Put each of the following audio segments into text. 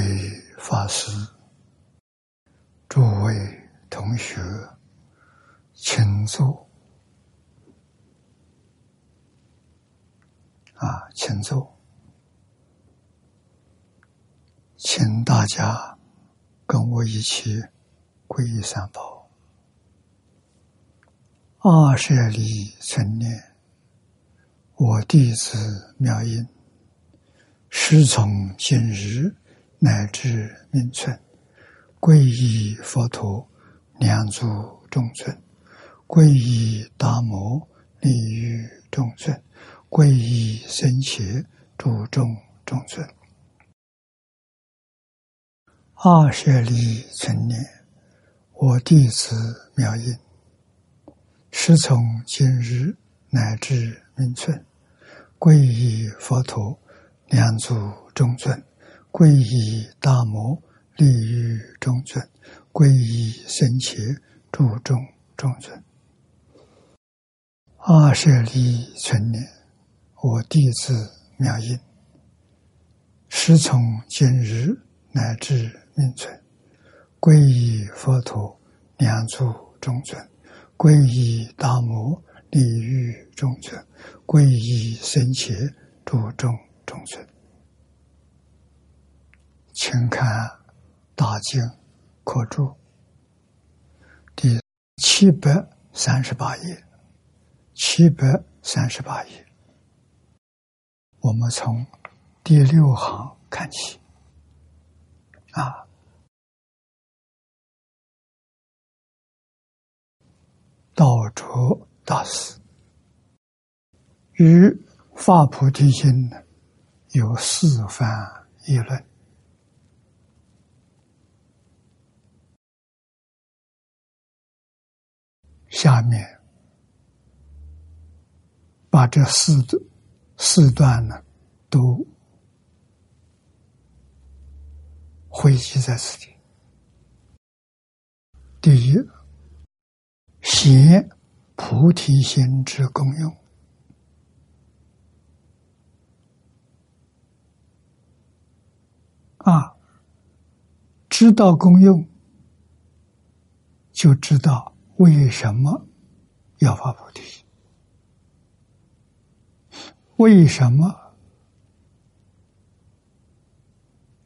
位法师、诸位同学，请坐。啊，请坐，请大家跟我一起皈依三宝。二舍利存念，我弟子妙音，师从今日乃至命存，皈依佛陀，两足众尊；皈依达摩，利于众尊。皈依僧伽，主众众尊。二舍利存念，我弟子妙音，师从今日乃至命存，皈依佛陀，两足众尊；皈依大摩，利于众尊；皈依僧伽，注众众尊。二舍利存念。我弟子妙音，师从今日乃至命存，皈依佛陀，两足众尊；皈依大摩，利于众尊；皈依僧伽，注众众尊。请看《大经课注》第七百三十八页，七百三十八页。我们从第六行看起，啊，道卓大师与发菩提心有四番议论，下面把这四个。四段呢，都汇集在此地。第一，显菩提心之功用啊，知道功用，就知道为什么要发菩提心。为什么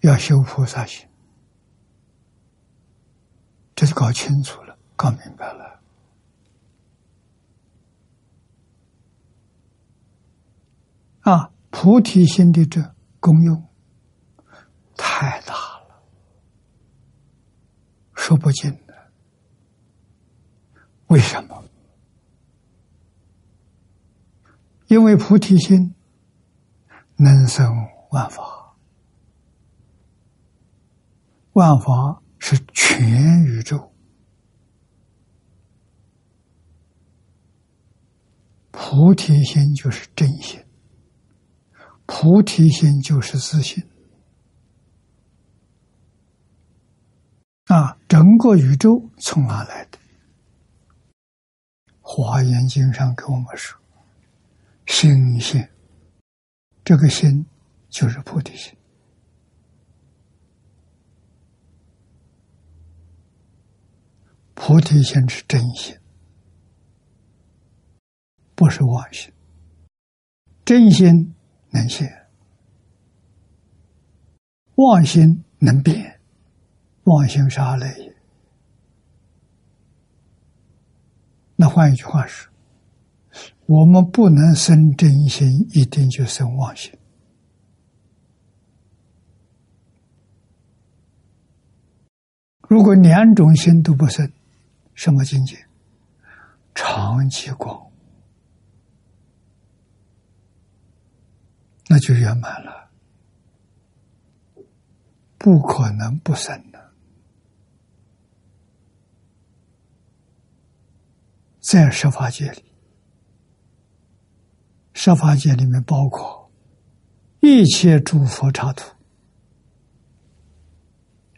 要修菩萨心？这就搞清楚了，搞明白了。啊，菩提心的这功用太大了，说不尽。为什么？因为菩提心能生万法，万法是全宇宙，菩提心就是真心，菩提心就是自信啊！整个宇宙从哪来的？华严经上给我们说。心性，这个心就是菩提心。菩提心是真心，不是妄心。真心能现，妄心能变。妄心是阿赖耶。那换一句话说。我们不能生真心，一定就生妄心。如果两种心都不生，什么境界？长期光，那就圆满了，不可能不生的。在十法界里。十法界里面包括一切诸佛刹土，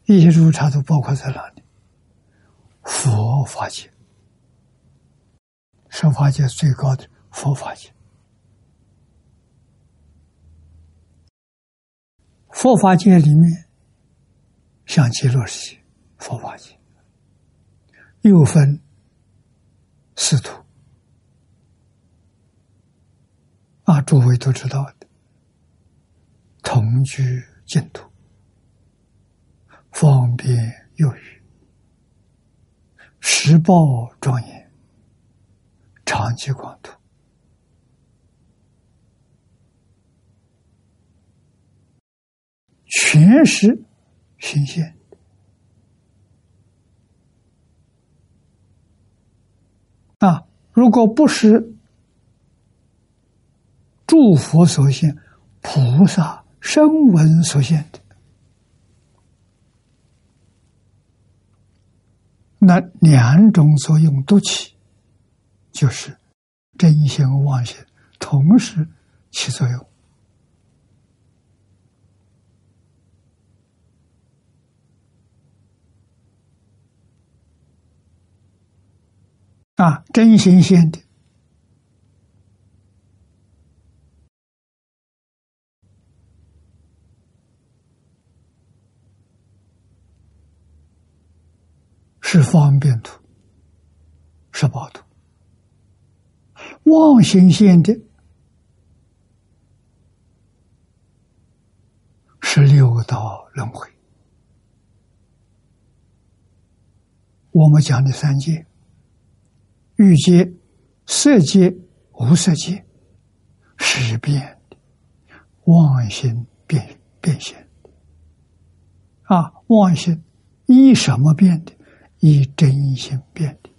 一切诸佛刹土包括在哪里？佛法界，十法界最高的佛法界，佛法界里面像极乐世界、佛法界，又分四土啊，诸位都知道的，同居净土，方便有余，时报庄严，长期广土。全是新鲜啊！如果不是诸佛所现、菩萨声闻所现的，那两种作用都起，就是真心妄心同时起作用。啊，真新鲜的，是方便图，是宝图；妄心现的，是六道轮回。我们讲的三界。欲界、色界、无色界，是变的，妄心变变现啊！妄心依什么变的？依真心变的。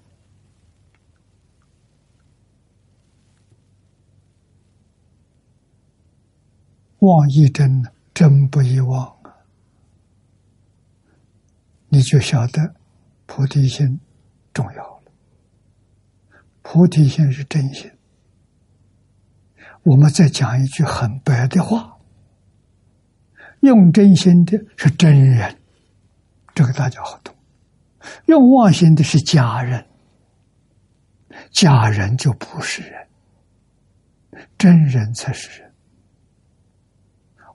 妄一真，真不一妄啊！你就晓得菩提心重要。菩提心是真心。我们再讲一句很白的话：用真心的是真人，这个大家好懂；用妄心的是假人，假人就不是人，真人才是人。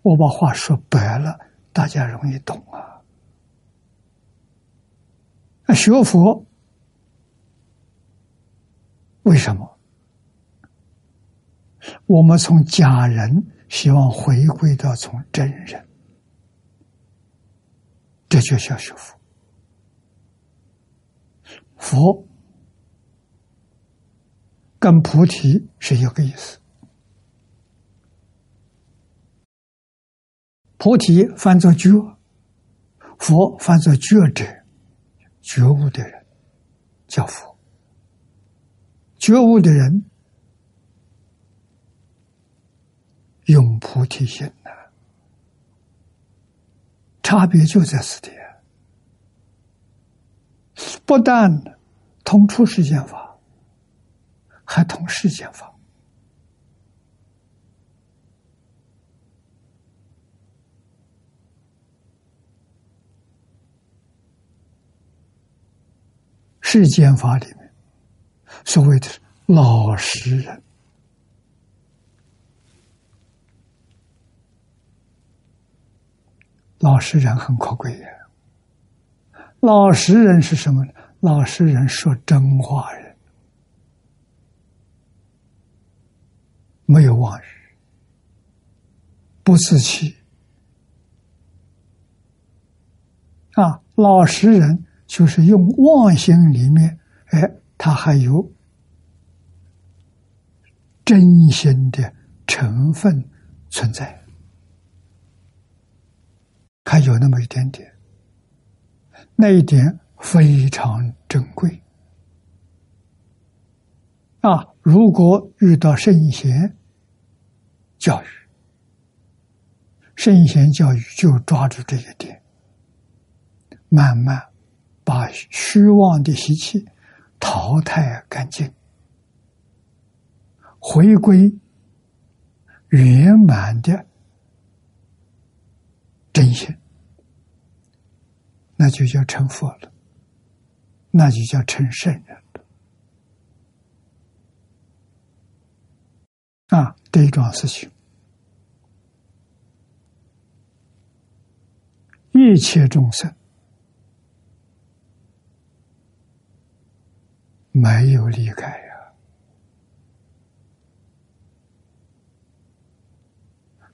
我把话说白了，大家容易懂啊。那学佛。为什么？我们从假人希望回归到从真人，这就叫学佛。佛跟菩提是一个意思。菩提翻作觉，佛翻作觉者，觉悟的人叫佛。觉悟的人用菩提心呐，差别就在此地。不但同出世间法，还同世间法。世间法里面。所谓的老实人，老实人很可贵呀。老实人是什么呢？老实人说真话人，没有妄语，不自欺。啊，老实人就是用妄心里面，哎。它还有真心的成分存在，还有那么一点点，那一点非常珍贵啊！如果遇到圣贤教育，圣贤教育就抓住这一点，慢慢把虚妄的习气。淘汰干净，回归圆满的真心，那就叫成佛了，那就叫成圣人了。啊，这一桩事情，一切众生没有离开呀。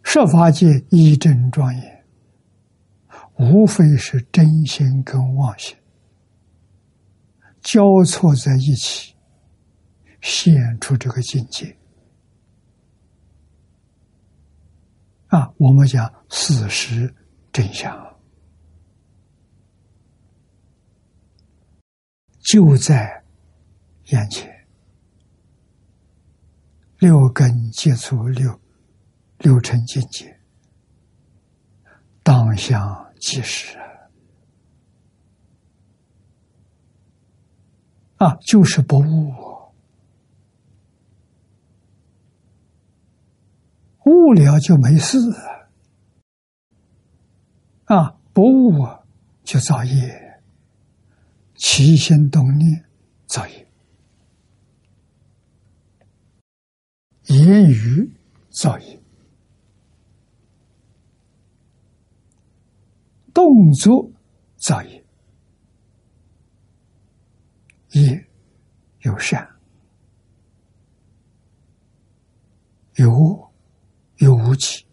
设法界一真庄严，无非是真心跟妄心交错在一起，现出这个境界。啊，我们讲事实真相，就在眼前，六根接触六六尘境界，当下即时啊，就是不悟。悟了就没事啊，不悟就造业，起心动念造业，言语造业，动作造业，业有善有恶。有无忌，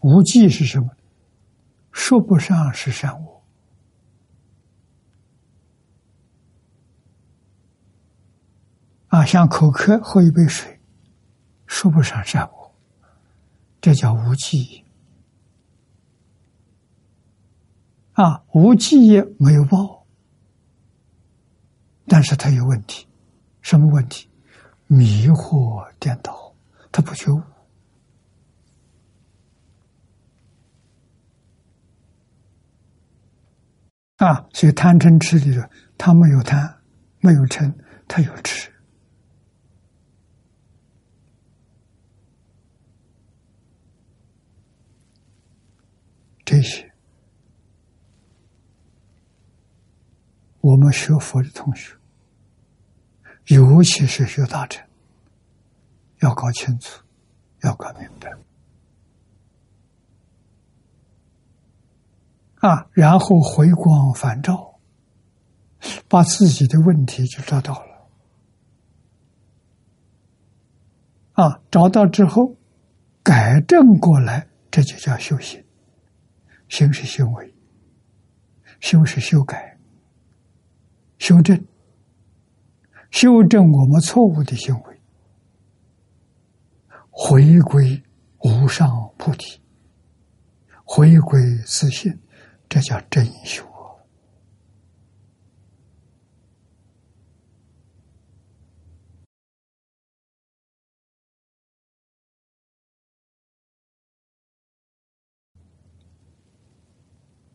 无忌是什么？说不上是善恶啊，像口渴喝一杯水，说不上善恶，这叫无忌啊，无忌也没有报，但是他有问题，什么问题？迷惑颠倒。他不觉悟啊，所以贪嗔痴里头，他没有贪，没有嗔，他有痴。这些，我们学佛的同学，尤其是学大乘。要搞清楚，要搞明白啊！然后回光返照，把自己的问题就找到了啊！找到之后，改正过来，这就叫修行。行是行为，修饰修改、修正、修正我们错误的行为。回归无上菩提，回归自信，这叫真修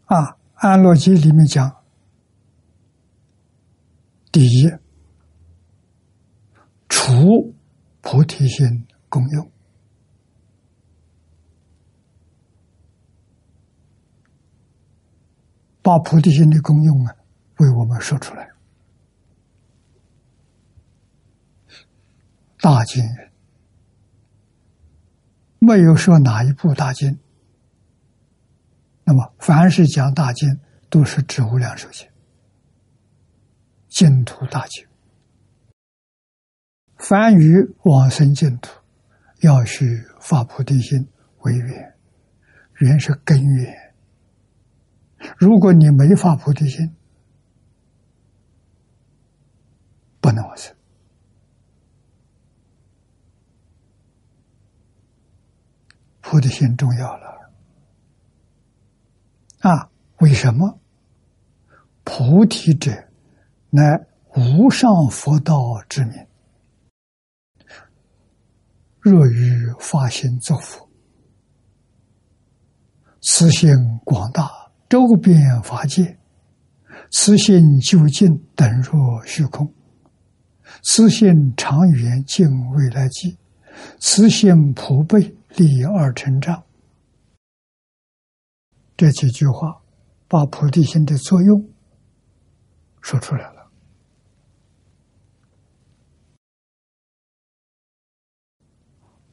啊！安乐经里面讲，第一，除菩提心功用。把菩提心的功用啊，为我们说出来。大经人没有说哪一部大经，那么凡是讲大经，都是指无量寿经、净土大经。凡于往生净土，要须发菩提心为缘，缘是根源。如果你没发菩提心，不能往生。菩提心重要了啊！为什么？菩提者，乃无上佛道之名。若于发心作佛，慈心广大。周边法界，慈心究竟等若虚空；慈心长远尽未来际；慈心普被利二成障。这几句话，把菩提心的作用说出来了。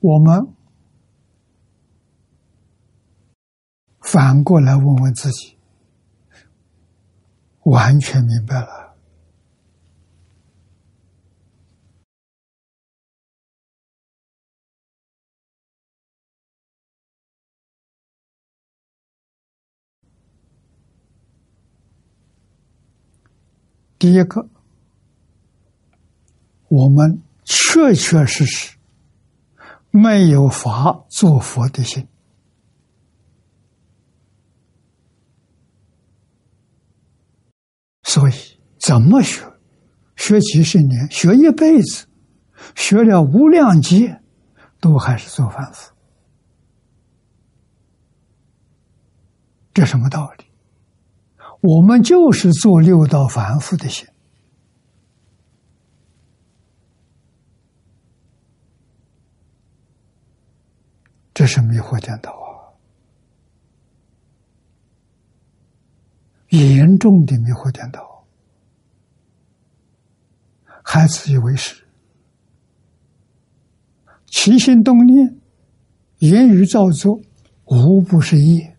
我们。反过来问问自己，完全明白了，第一个，我们确确实实没有法做佛的心，所以怎么学，学几十年，学一辈子，学了无量劫，都还是做凡夫。这什么道理？我们就是做六道凡夫的心，这是迷惑颠倒啊！严重的迷惑颠倒，还自以为是，起心动念、言语造作，无不是业。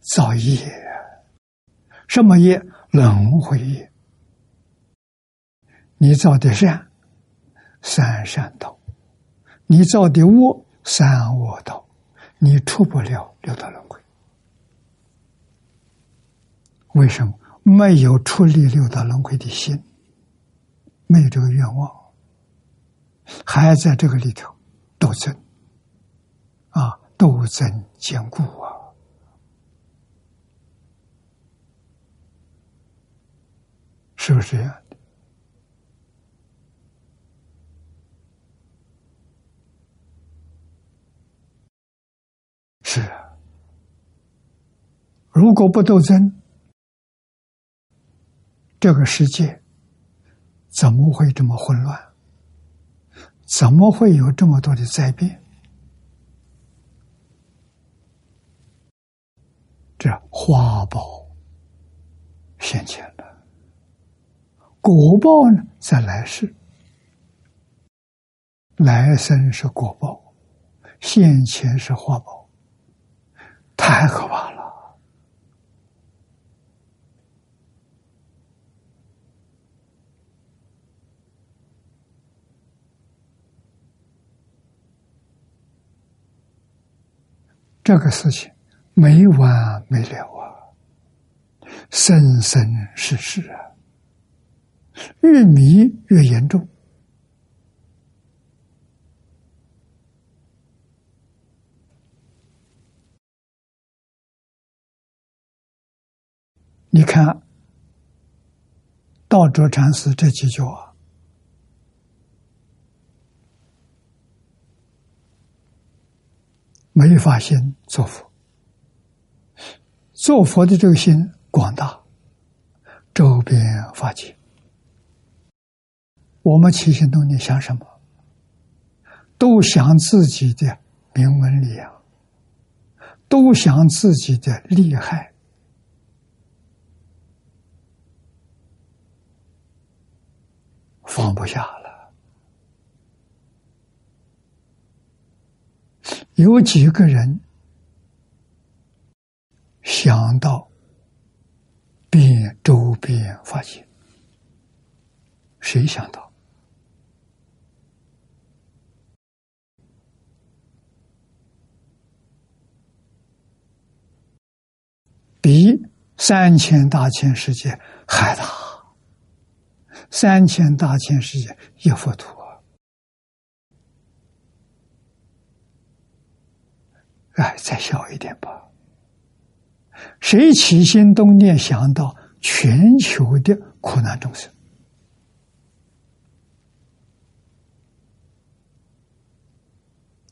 造业，什么业？轮回业。你造的善，三善道；你造的恶，三恶道。你出不了六道轮回。为什么？没有出离六道轮回的心，没有这个愿望，还在这个里头斗争啊，斗争坚固啊。是不是这样的？是啊。如果不斗争，这个世界怎么会这么混乱？怎么会有这么多的灾变？这花苞现前。果报呢，在来世，来生是果报，现前是花报，太可怕了。这个事情没完没了啊，生生世世啊。越迷越严重。你看，道哲禅师这几句话，没发心做佛，做佛的这个心广大，周边发起。我们起心动念想什么，都想自己的名闻利养，都想自己的厉害，放不下了。有几个人想到变周边发现？谁想到？比三千大千世界还大，三千大千世界一幅图，哎，再小一点吧。谁起心动念想到全球的苦难众生？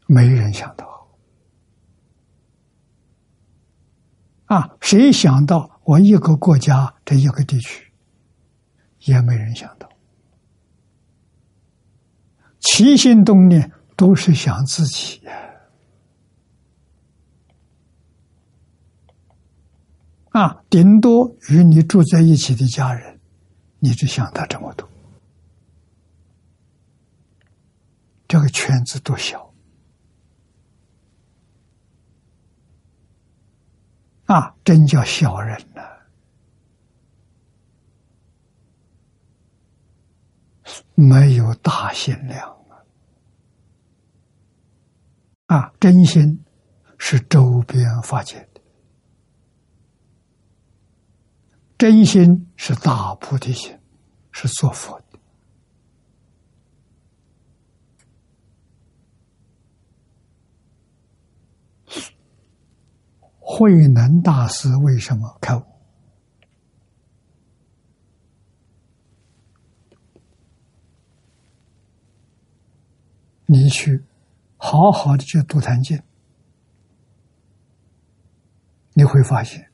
没人想到。啊！谁想到我一个国家这一个地区，也没人想到。起心动念都是想自己呀！啊，顶多与你住在一起的家人，你只想到这么多，这个圈子多小。啊，真叫小人呐！没有大心量啊！啊，真心是周边发现的，真心是大菩提心，是做佛的。慧能大师为什么开悟？你去好好的去读《坛经》，你会发现，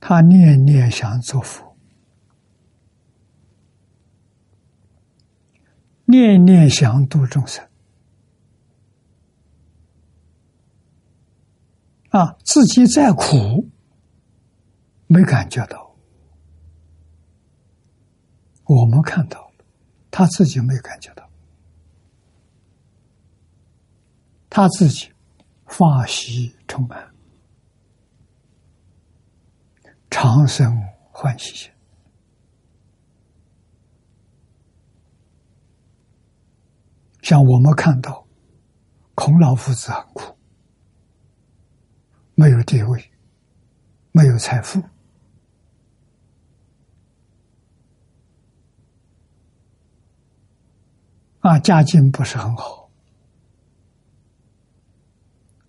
他念念想做佛，念念想度众生。啊，自己再苦，没感觉到，我们看到，他自己没感觉到，他自己发喜充满，长生欢喜心，像我们看到孔老夫子很苦。没有地位，没有财富，啊，家境不是很好，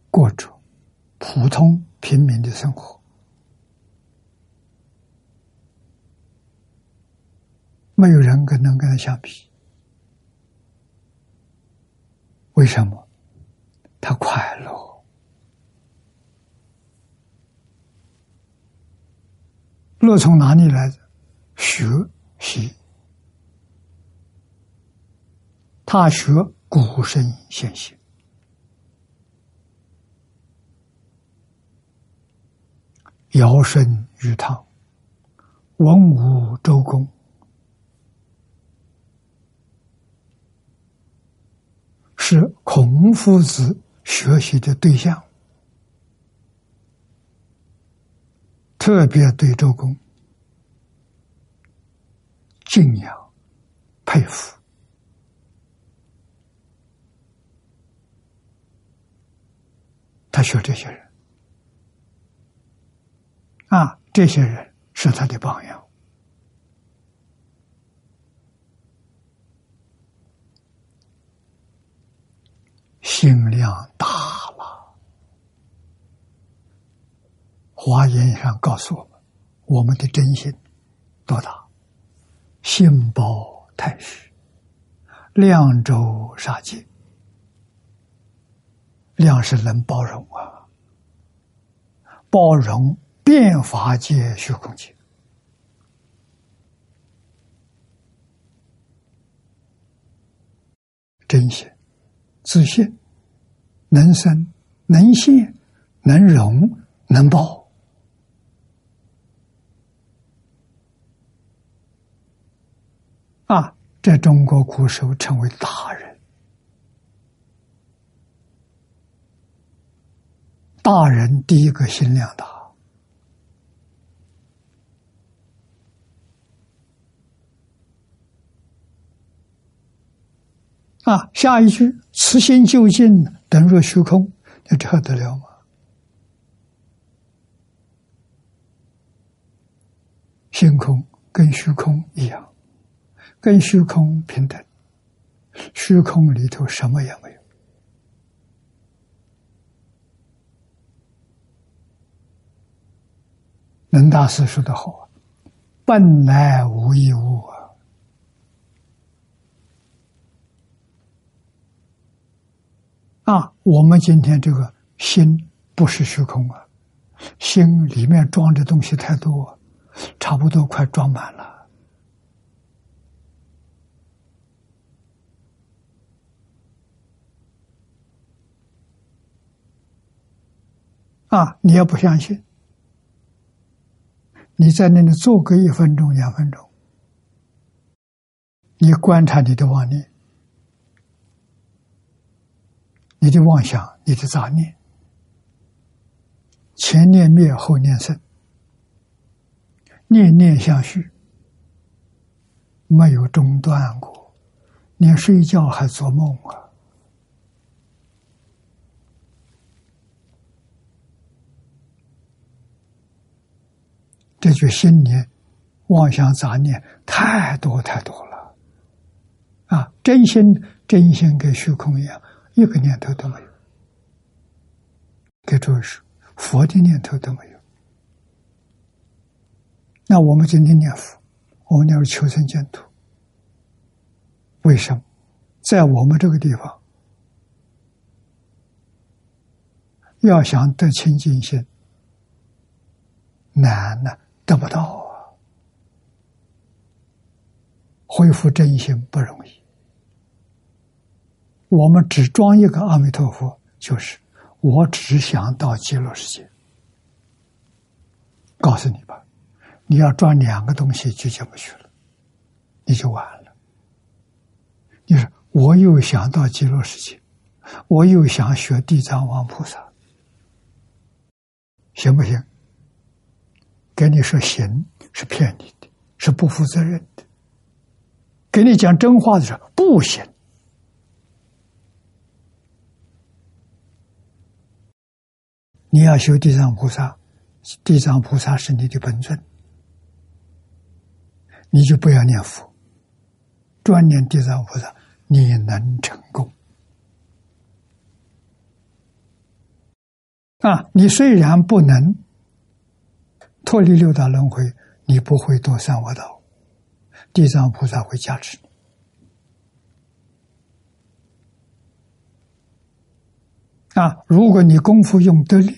过着普通平民的生活，没有人跟能跟他相比。为什么？他快乐。乐从哪里来的？学习，他学古圣先贤，尧舜禹汤，文武周公，是孔夫子学习的对象。特别对周公敬仰、佩服，他学这些人。啊，这些人是他的榜样，心量大了。华严上告诉我们，我们的真心多大？心包太虚，量周杀界。量是能包容啊，包容变法界、虚空界。真心、自信，能生、能现、能容、能包。啊，在中国古时候称为大人，大人第一个心量大。啊，下一句“慈心就近等若虚空”，那这得了吗？星空跟虚空一样。跟虚空平等，虚空里头什么也没有。能大师说的好啊：“本来无一物啊！”啊，我们今天这个心不是虚空啊，心里面装的东西太多，差不多快装满了。啊，你要不相信？你在那里坐个一分钟、两分钟，你观察你的妄念、你的妄想、你的杂念，前念灭，后念生，念念相续，没有中断过，连睡觉还做梦啊！这就心里妄想杂念太多太多了，啊，真心真心跟虚空一样，一个念头都没有。给诸位说，佛的念头都没有。那我们今天念佛，我们念求生净土，为什么？在我们这个地方，要想得清净心，难呢，得不到啊！恢复真心不容易。我们只装一个阿弥陀佛，就是我只想到极乐世界。告诉你吧，你要装两个东西就进不去了，你就完了。你说。我又想到极乐世界，我又想学地藏王菩萨，行不行？跟你说行是骗你的，是不负责任的。给你讲真话的时候不行。你要修地藏菩萨，地藏菩萨是你的本尊，你就不要念佛，专念地藏菩萨。你能成功啊！你虽然不能脱离六道轮回，你不会堕三恶道，地藏菩萨会加持你啊！如果你功夫用得力，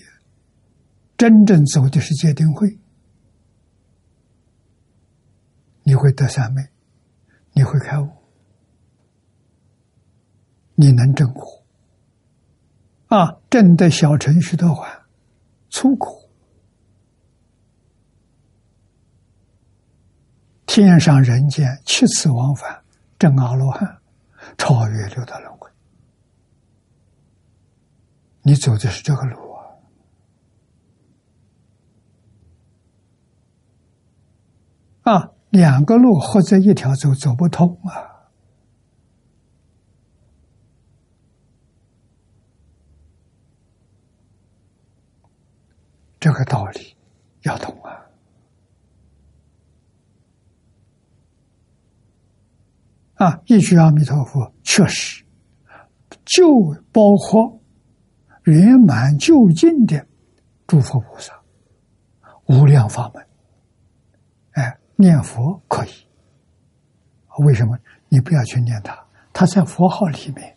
真正走的是戒定慧，你会得三昧，你会开悟。你能证果啊？证得小程序的话，粗苦，天上人间七次往返，证阿罗汉，超越六道轮回。你走的是这个路啊！啊，两个路或者一条走走不通啊！这个道理要懂啊！一句阿弥陀佛，确实就包括圆满究竟的诸佛菩萨，无量法门。哎，念佛可以，为什么？你不要去念它，它在佛号里面，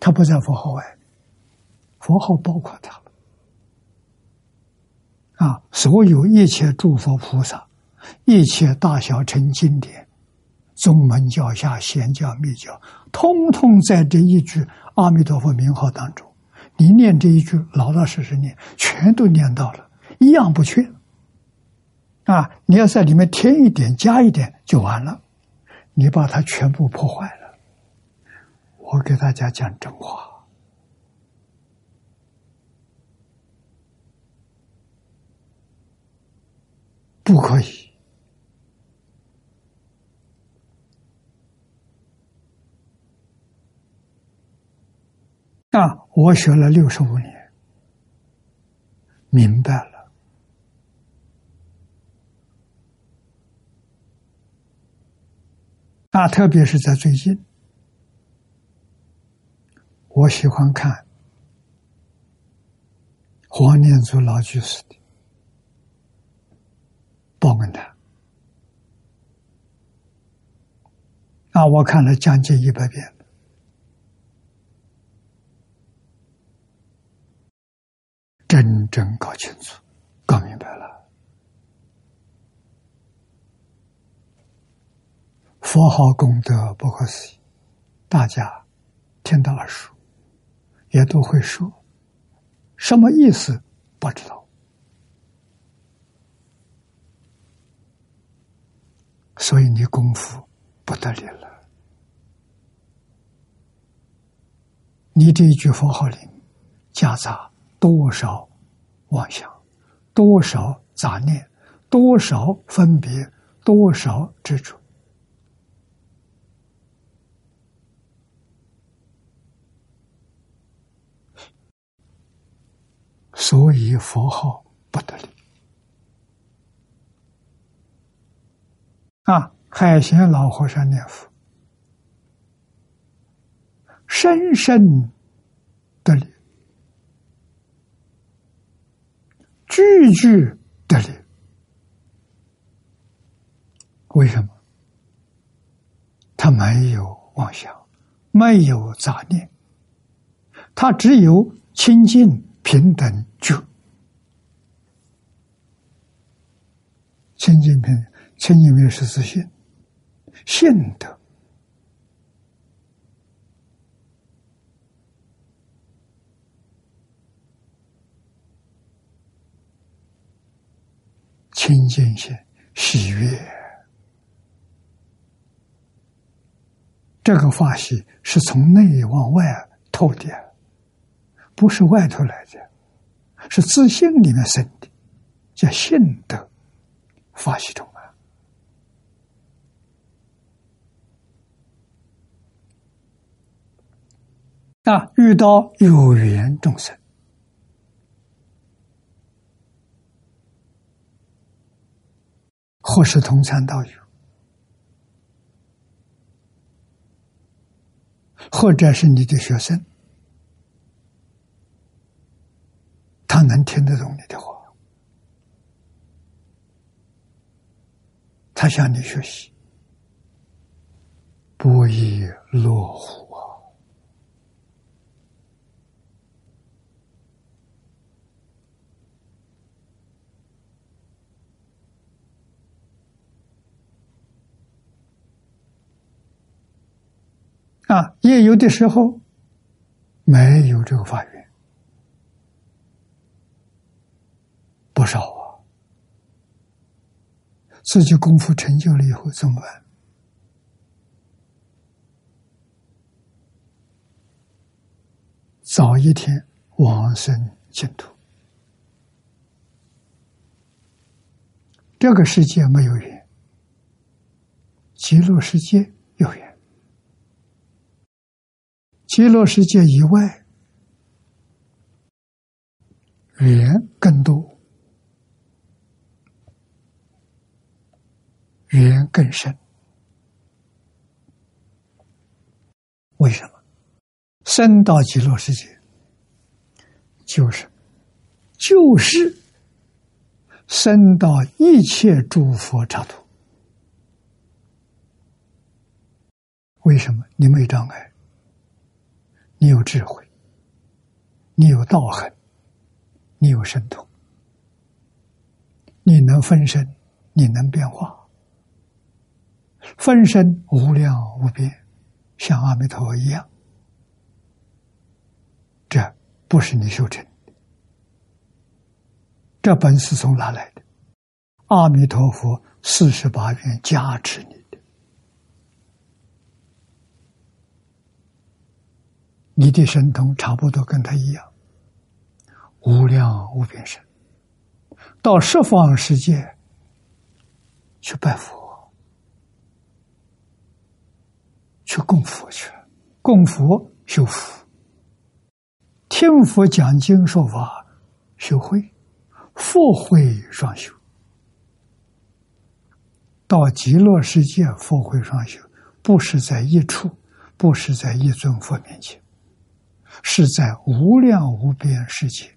它不在佛号外，佛号包括它。啊，所有一切诸佛菩萨，一切大小乘经典，宗门教下显教密教，通通在这一句阿弥陀佛名号当中。你念这一句，老老实实念，全都念到了，一样不缺。啊，你要在里面添一点、加一点就完了，你把它全部破坏了。我给大家讲真话。不可以啊！我学了六十五年，明白了啊！特别是在最近，我喜欢看黄念祖老居士的。报恩堂啊！我看了将近一百遍，真正搞清楚、搞明白了。佛号功德不可思议，大家听到耳熟，也都会说，什么意思不知道。所以你功夫不得力了，你这一句佛号里夹杂多少妄想，多少杂念，多少分别，多少执着，所以佛号不得力啊。海贤老和尚念佛，深深得力，句句得力。为什么？他没有妄想，没有杂念，他只有清净平等觉。清净平，清净平是自信，信德，清净心，喜悦。这个法喜是从内往外透的，不是外头来的，是自信里面生的，叫信德法系统啊！啊，遇到有缘众生，或是同参道友。或者是你的学生，他能听得懂你的话，他向你学习，不亦乐乎啊！啊，也有的时候没有这个法缘，不少啊。自己功夫成就了以后怎么办？早一天往生净土，这个世界没有缘，极乐世界有缘。极乐世界以外，缘更多，缘更深。为什么？生到极乐世界，就是就是生到一切诸佛刹土。为什么？你没障碍。你有智慧，你有道行，你有神通，你能分身，你能变化，分身无量无边，像阿弥陀佛一样。这不是你修成，这本是从哪来的？阿弥陀佛四十八愿加持你。你的神通差不多跟他一样，无量无边神，到十方世界去拜佛，去供佛去，供佛修福，听佛讲经说法修慧，佛慧双修，到极乐世界佛慧双修，不是在一处，不是在一尊佛面前。是在无量无边世界、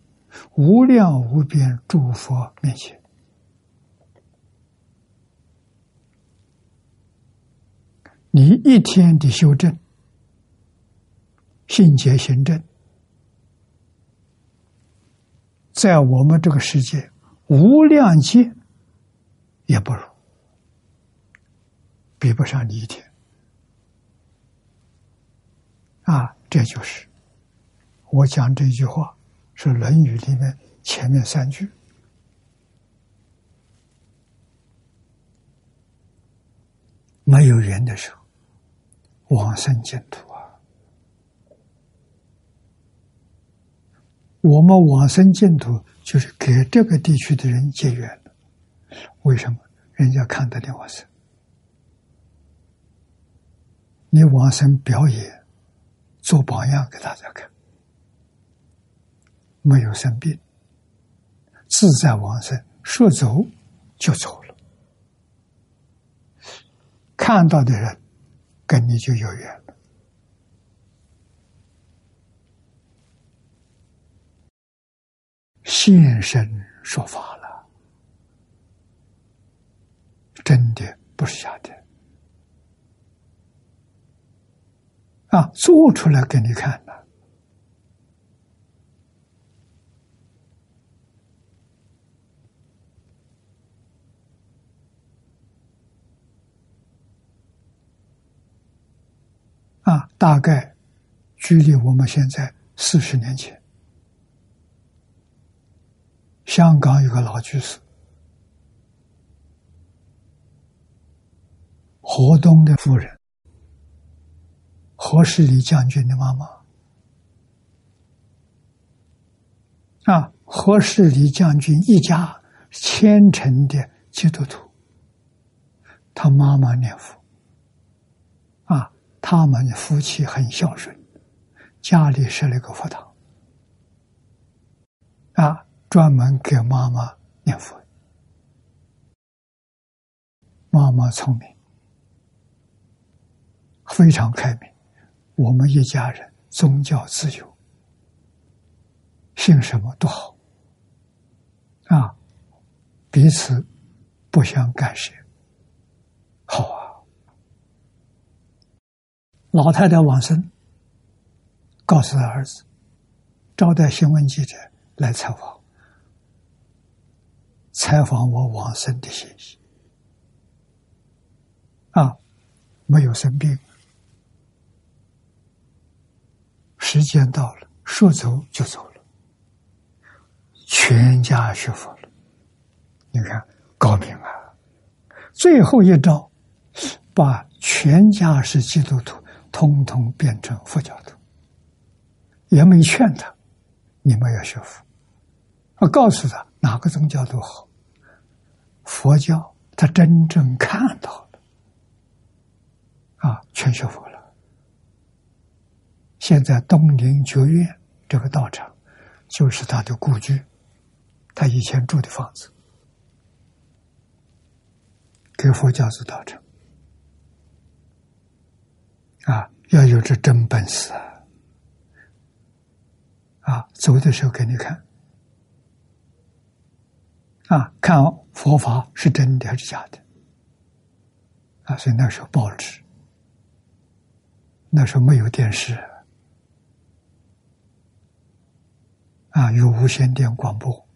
无量无边诸佛面前，你一天的修正、信解行正，在我们这个世界无量劫也不如，比不上你一天。啊，这就是。我讲这句话是《论语》里面前面三句。没有缘的时候，往生净土啊！我们往生净土就是给这个地区的人结缘。为什么？人家看得见往生，你往生表演，做榜样给大家看。没有生病，自在往生，说走就走了。看到的人跟你就有缘了。现身说法了，真的不是假的啊！做出来给你看的啊！大概距离我们现在四十年前。香港有个老居士，河东的夫人，何世礼将军的妈妈啊，何世礼将军一家虔诚的基督徒，他妈妈念佛，他们夫妻很孝顺，家里设了个佛堂啊。专门给妈妈念佛，妈妈聪明，非常开明。我们一家人宗教自由，信什么都好，啊，彼此不相干涉，好啊。老太太往生，告诉他儿子，招待新闻记者来采访。采访我往生的信息啊，没有生病，时间到了，说走就走了，全家学佛了。你看高明啊！最后一招，把全家是基督徒，通通变成佛教徒，也没劝他，你们要学佛，我告诉他哪个宗教都好。佛教，他真正看到了，啊，全学佛了。现在东林觉院这个道场，就是他的故居，他以前住的房子，给佛教做道场，啊，要有这真本事啊！啊，走的时候给你看。啊，看佛法是真的还是假的？啊，所以那时候报纸，那时候没有电视，啊，有无线电广播，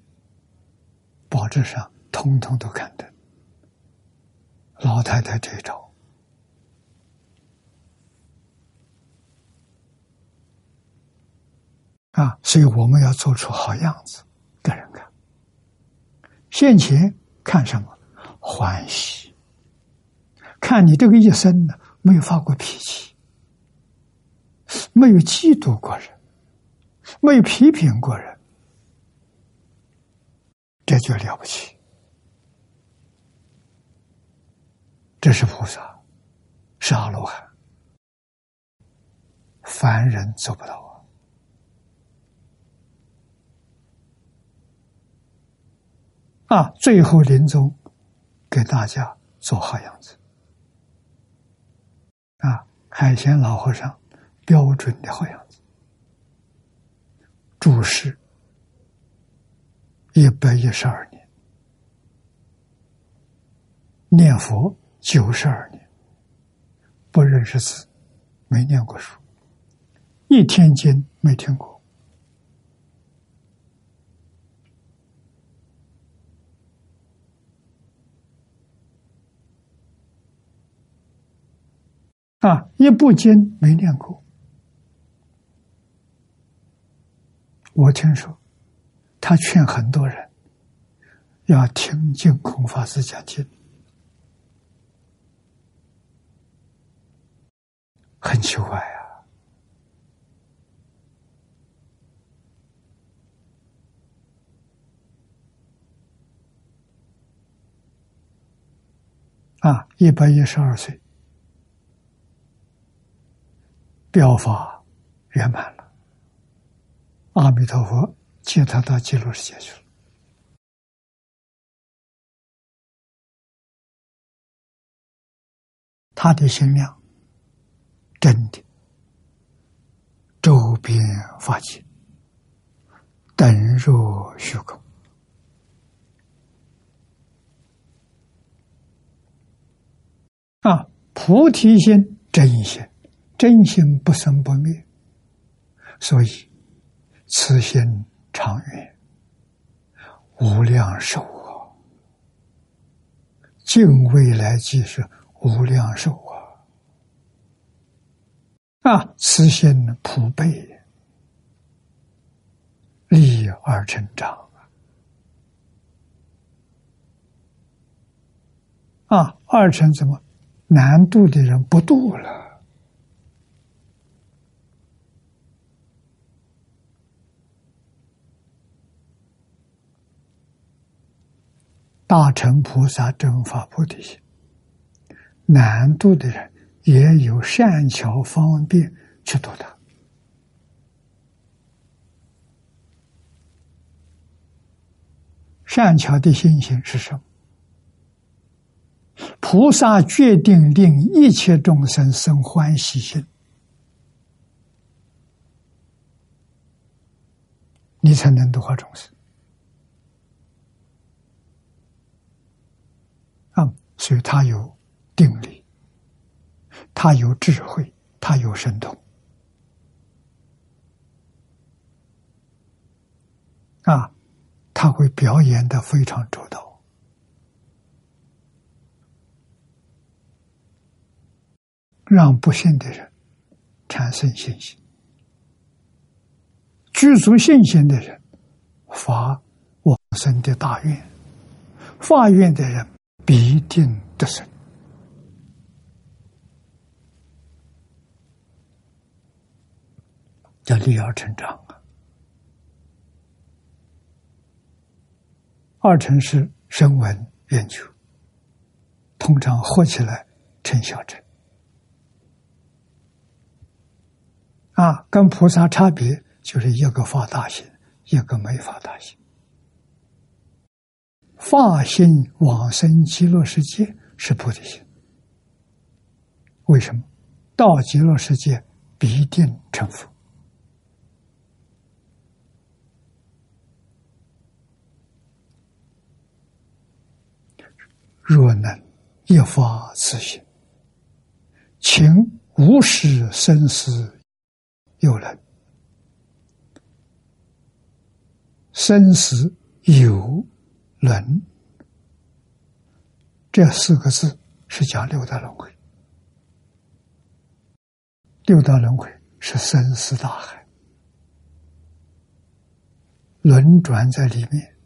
报纸上通通都看的。老太太这一招，啊，所以我们要做出好样子给人看。现前看什么？欢喜。看你这个一生呢，没有发过脾气，没有嫉妒过人，没有批评过人，这就了不起。这是菩萨，是阿罗汉，凡人做不到。啊！最后临终，给大家做好样子。啊，海贤老和尚标准的好样子，住世一百一十二年，念佛九十二年，不认识字，没念过书，一天经没听过。啊，一部经没念过。我听说，他劝很多人要听净空法师讲经，很奇怪呀。啊，一百一十二岁。表法圆满了，阿弥陀佛接他到极乐世界去了。他的心量真的周边发起，等若虚空啊！菩提心真心，真心不生不灭，所以此心长远，无量寿啊！敬未来即是。无量寿啊！啊，慈心普被，利而成长啊！二成怎么难度的人不度了？大乘菩萨正法菩提心。难度的人也有善巧方便去度他。善巧的心性是什么？菩萨决定令一切众生生欢喜心，你才能度化众生。啊，所以他有。定力，他有智慧，他有神通，啊，他会表演的非常周到，让不信的人产生信心，具足信心的人发往生的大愿，发愿的人必定得胜。叫立而成长啊！二成是声闻缘觉，通常合起来成小乘啊。跟菩萨差别就是一个发大心，一个没发大心。发心往生极乐世界是菩提心，为什么？到极乐世界必定成佛。若能一发此心，请无始生死有人，生死有轮，这四个字是讲六道轮回。六道轮回是生死大海，轮转在里面，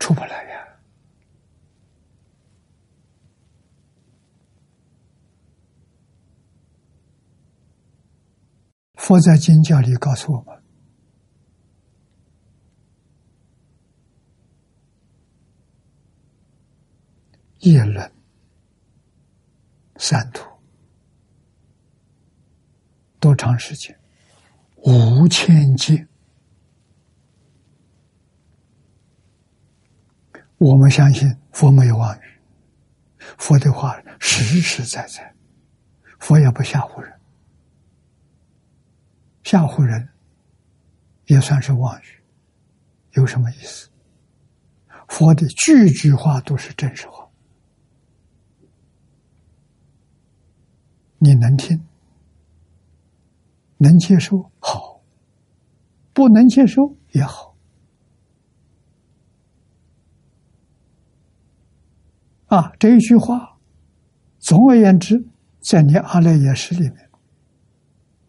出不来呀。佛在经教里告诉我们：业轮、三途，多长时间？五千劫。我们相信佛没有妄语，佛的话实实在在，佛也不吓唬人。吓唬人，也算是妄语，有什么意思？佛的句句话都是真实话，你能听，能接受好，不能接受也好。啊，这一句话，总而言之，在你阿赖耶识里面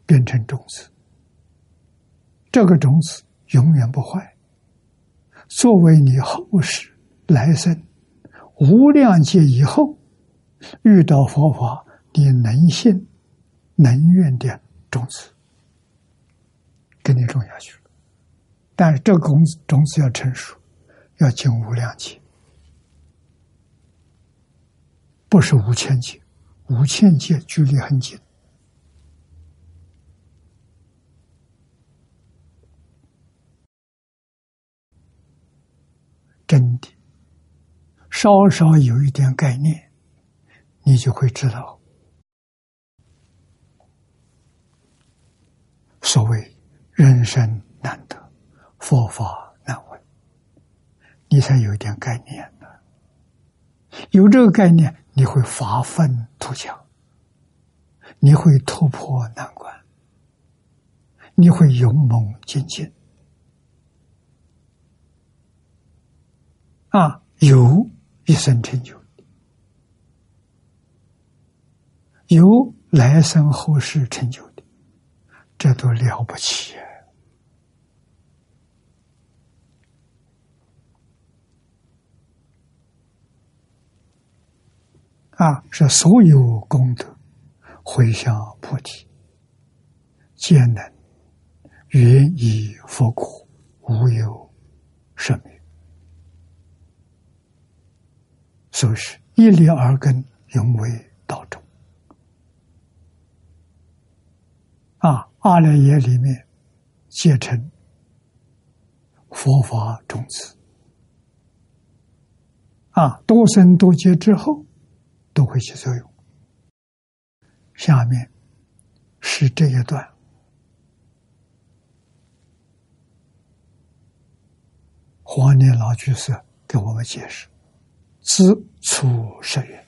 变成种子。这个种子永远不坏，作为你后世来生无量劫以后遇到佛法，你能信能愿的种子，给你种下去了。但是这个种子种子要成熟，要经无量劫，不是五千劫，五千劫距离很近。真的，稍稍有一点概念，你就会知道，所谓人生难得，佛法难闻，你才有一点概念呢。有这个概念，你会发愤图强，你会突破难关，你会勇猛精进。啊，有一生成就，有来生后世成就，这都了不起啊！是所有功德回向菩提，皆能愿以佛果，无有生灭。所以是一粒耳根，永为道中。啊，阿赖耶里面结成佛法种子。啊，多生多劫之后都会起作用。下面是这一段，黄念老居士给我们解释。自初十月，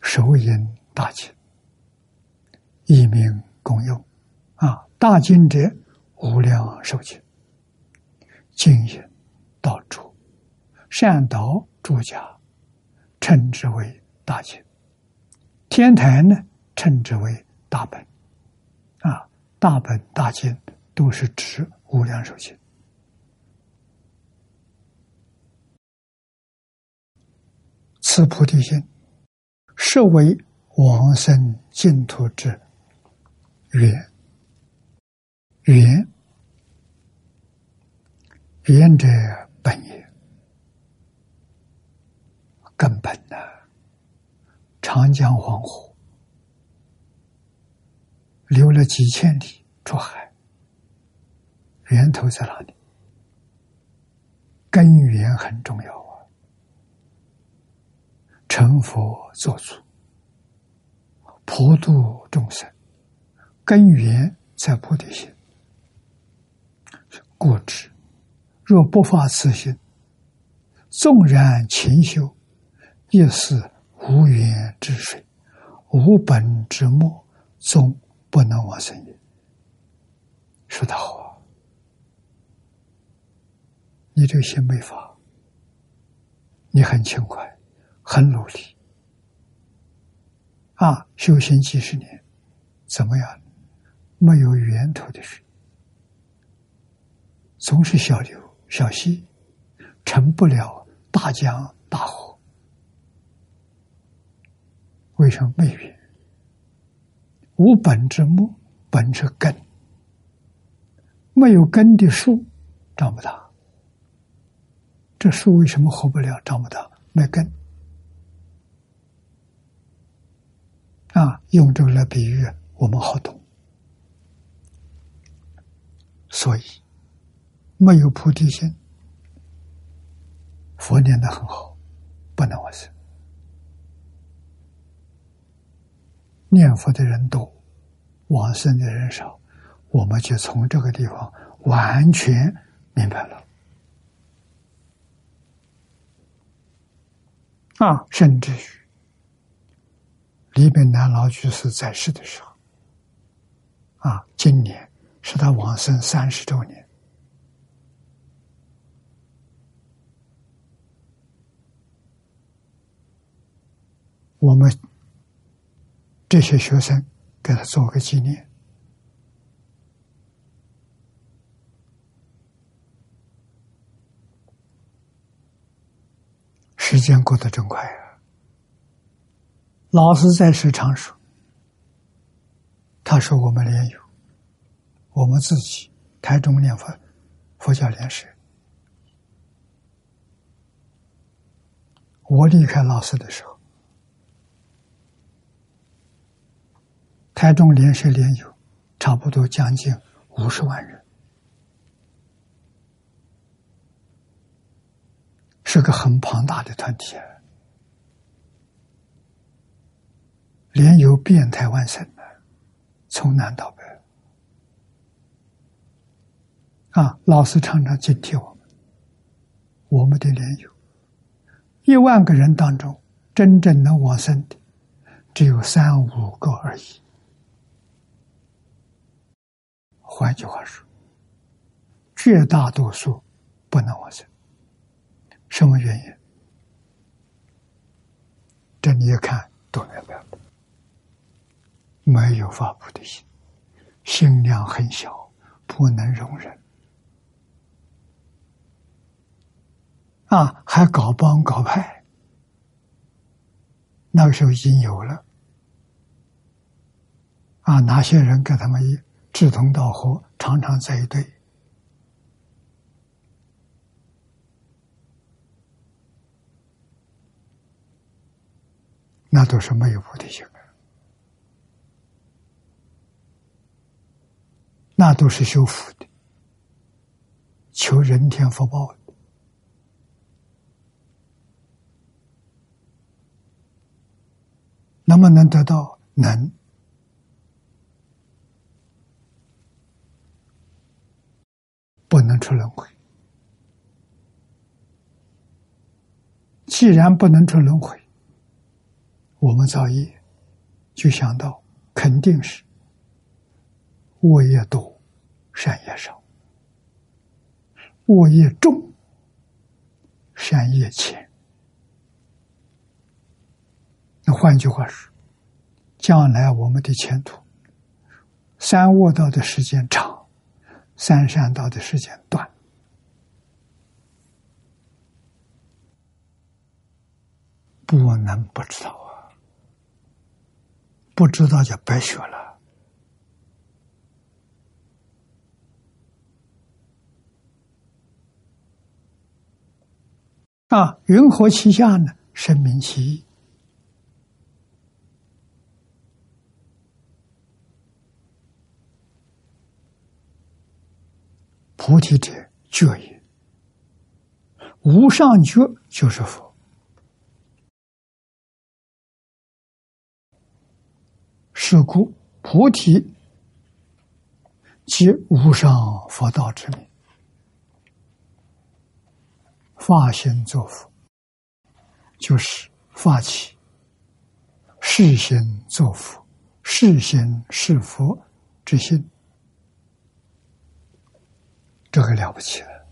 手引大经，一名共用。啊，大经者无量寿经，经引道主，善导诸家，称之为大经。天台呢，称之为大本。啊，大本大经都是指无量寿经。此菩提心，是为往生净土之缘。缘，缘者本也，根本的长江黄河流了几千里出海，源头在哪里？根源很重要啊。成佛作主，普度众生，根源在菩提心。故知，若不发此心，纵然勤修，亦是无源之水，无本之末，终不能往生也。说得好，你这个心没发，你很勤快。很努力啊！修行几十年，怎么样？没有源头的水，总是小流小溪，成不了大江大河。为什么没源？无本之木，本是根，没有根的树长不大。这树为什么活不了、长不大？没根。啊，用这个来比喻，我们好懂。所以，没有菩提心，佛念的很好，不能往生。念佛的人多，往生的人少，我们就从这个地方完全明白了。啊，甚至于。李炳南老居士在世的时候，啊，今年是他往生三十周年。我们这些学生给他做个纪念。时间过得真快啊！老师在世常说：“他说我们联友，我们自己台中念佛佛教联社。我离开老师的时候，台中联社联友差不多将近五十万人，是个很庞大的团体啊。”连有变态万生的，从南到北。啊，老师常常警惕我们：我们的莲友，一万个人当中，真正能往生的，只有三五个而已。换句话说，绝大多数不能往生。什么原因？这你一看都明白了，没有发菩提心，心量很小，不能容忍。啊，还搞帮搞派，那个时候已经有了。啊，哪些人跟他们一志同道合，常常在一堆，那都是没有菩提心的，那都是修福的，求人天福报的。能不能得到？能。不能出轮回。既然不能出轮回，我们造业就想到肯定是恶业多，善业少；恶业重，善业浅。那换句话说，将来我们的前途，三卧道的时间长。三善道的时间短，不能不知道啊！不知道就白学了啊！云何其下呢？生命其意。菩提者觉也，无上觉就是佛。是故菩提即无上佛道之名，发心作佛，就是发起。世心作佛，世心是佛之心。这个了不起了，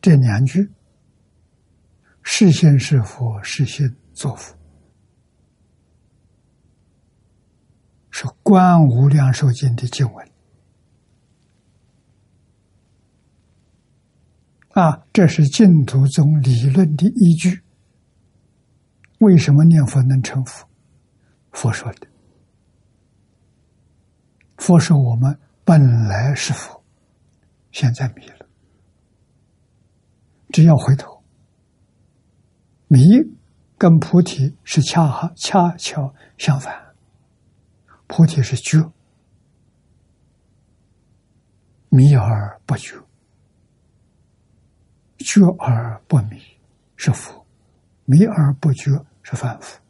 这两句“是心是佛，是心作佛”，是《观无量寿经》的经文啊！这是净土宗理论的依据。为什么念佛能成佛？佛说的。佛说我们本来是佛，现在迷了。只要回头，迷跟菩提是恰好恰巧相反。菩提是觉，迷而不觉，觉而不迷是佛，迷而不觉是凡夫。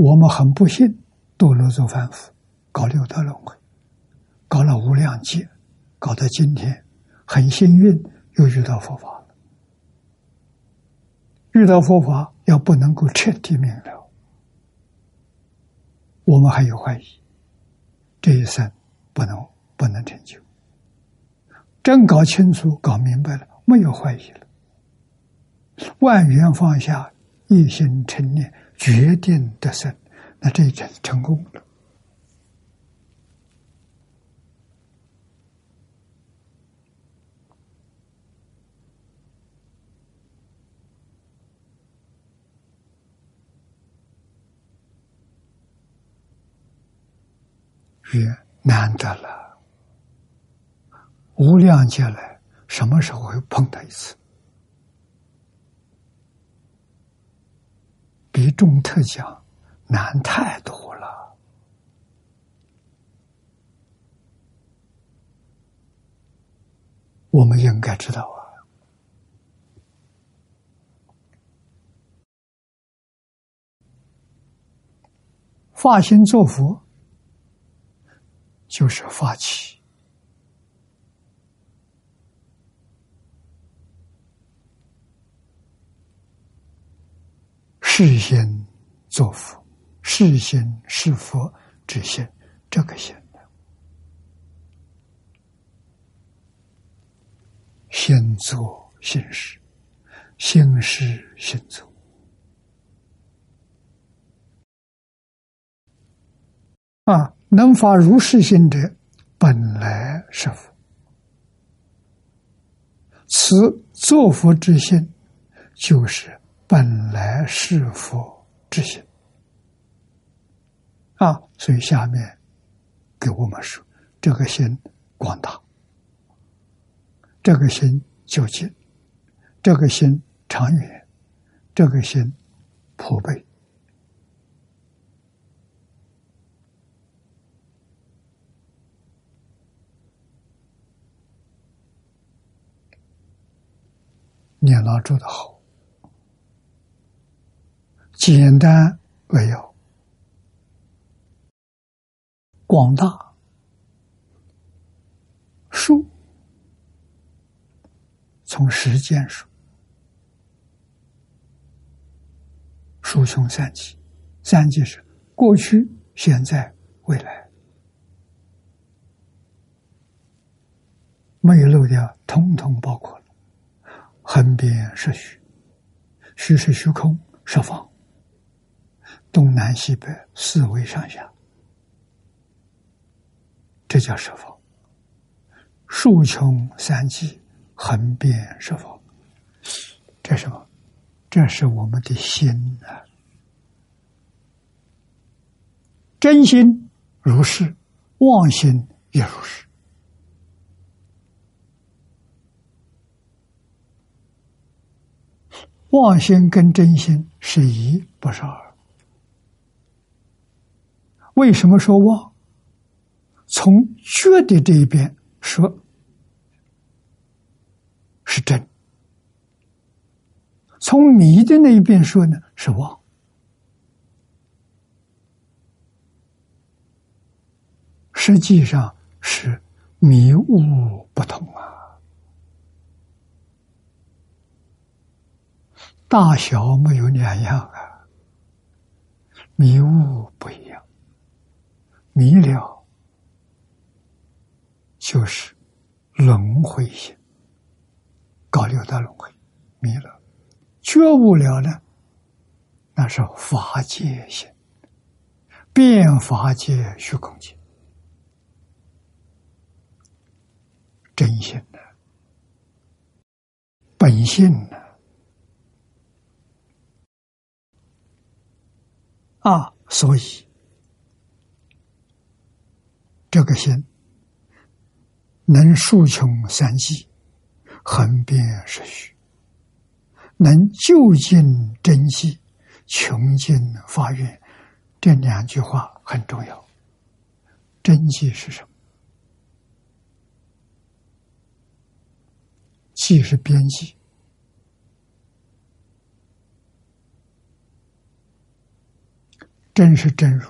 我们很不幸堕落做凡夫，搞六道轮回，搞了无量劫，搞到今天，很幸运又遇到佛法了。遇到佛法，要不能够彻底明了，我们还有怀疑，这一生不能不能成就。真搞清楚、搞明白了，没有怀疑了，万缘放下，一心成念。决定得胜，那这一阵成功了。越难得了，无量劫来，什么时候会碰到一次？比中特奖难太多了我们应该知道啊。发心作佛，就是发起事先作佛，事先是佛之心，这个心先做心事，心事先做。啊，能发如是心者，本来是佛。此作佛之心，就是本来是佛之心。啊，所以下面给我们说，这个心广大，这个心究竟，这个心长远，这个心普被。念老住的好，简单扼要，广大，数从时间数，数穷三极，三极是过去、现在、未来，没有漏掉，通通包括了。横边是虚，虚是虚空，十方，东南西北四维上下，这叫十方。数穷三际，横遍十方，这什么？这是我们的心啊！真心如是，妄心也如是。妄心跟真心是一，不是二。为什么说妄？从觉的这一边说，是真；从迷的那一边说呢，是妄。实际上是迷雾不同啊。大小没有两样啊，迷雾不一样，迷了就是轮回性，搞六道轮回，迷了；觉悟了呢，那是法界性，变法界虚空界，真心的本性呢？啊，所以这个心能数穷三际，横遍是虚，能就近真迹，穷尽发愿。这两句话很重要。真迹是什么？迹是边际。真是真如，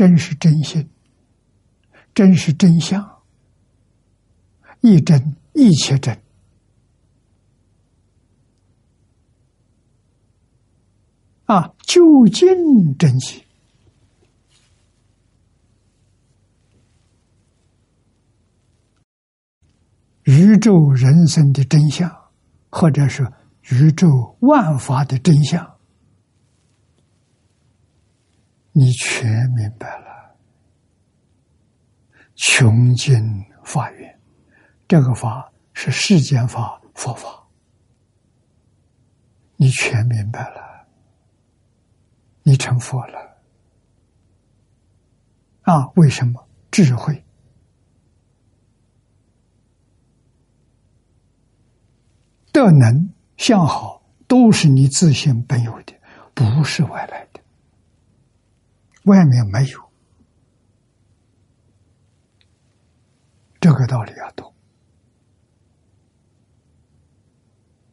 真是真心，真是真相，一真一切真啊！究竟真心，宇宙人生的真相，或者是宇宙万法的真相。你全明白了，穷尽法缘，这个法是世间法、佛法，你全明白了，你成佛了啊？为什么？智慧、德能、相好，都是你自性本有的，不是外来的。外面没有。这个道理要懂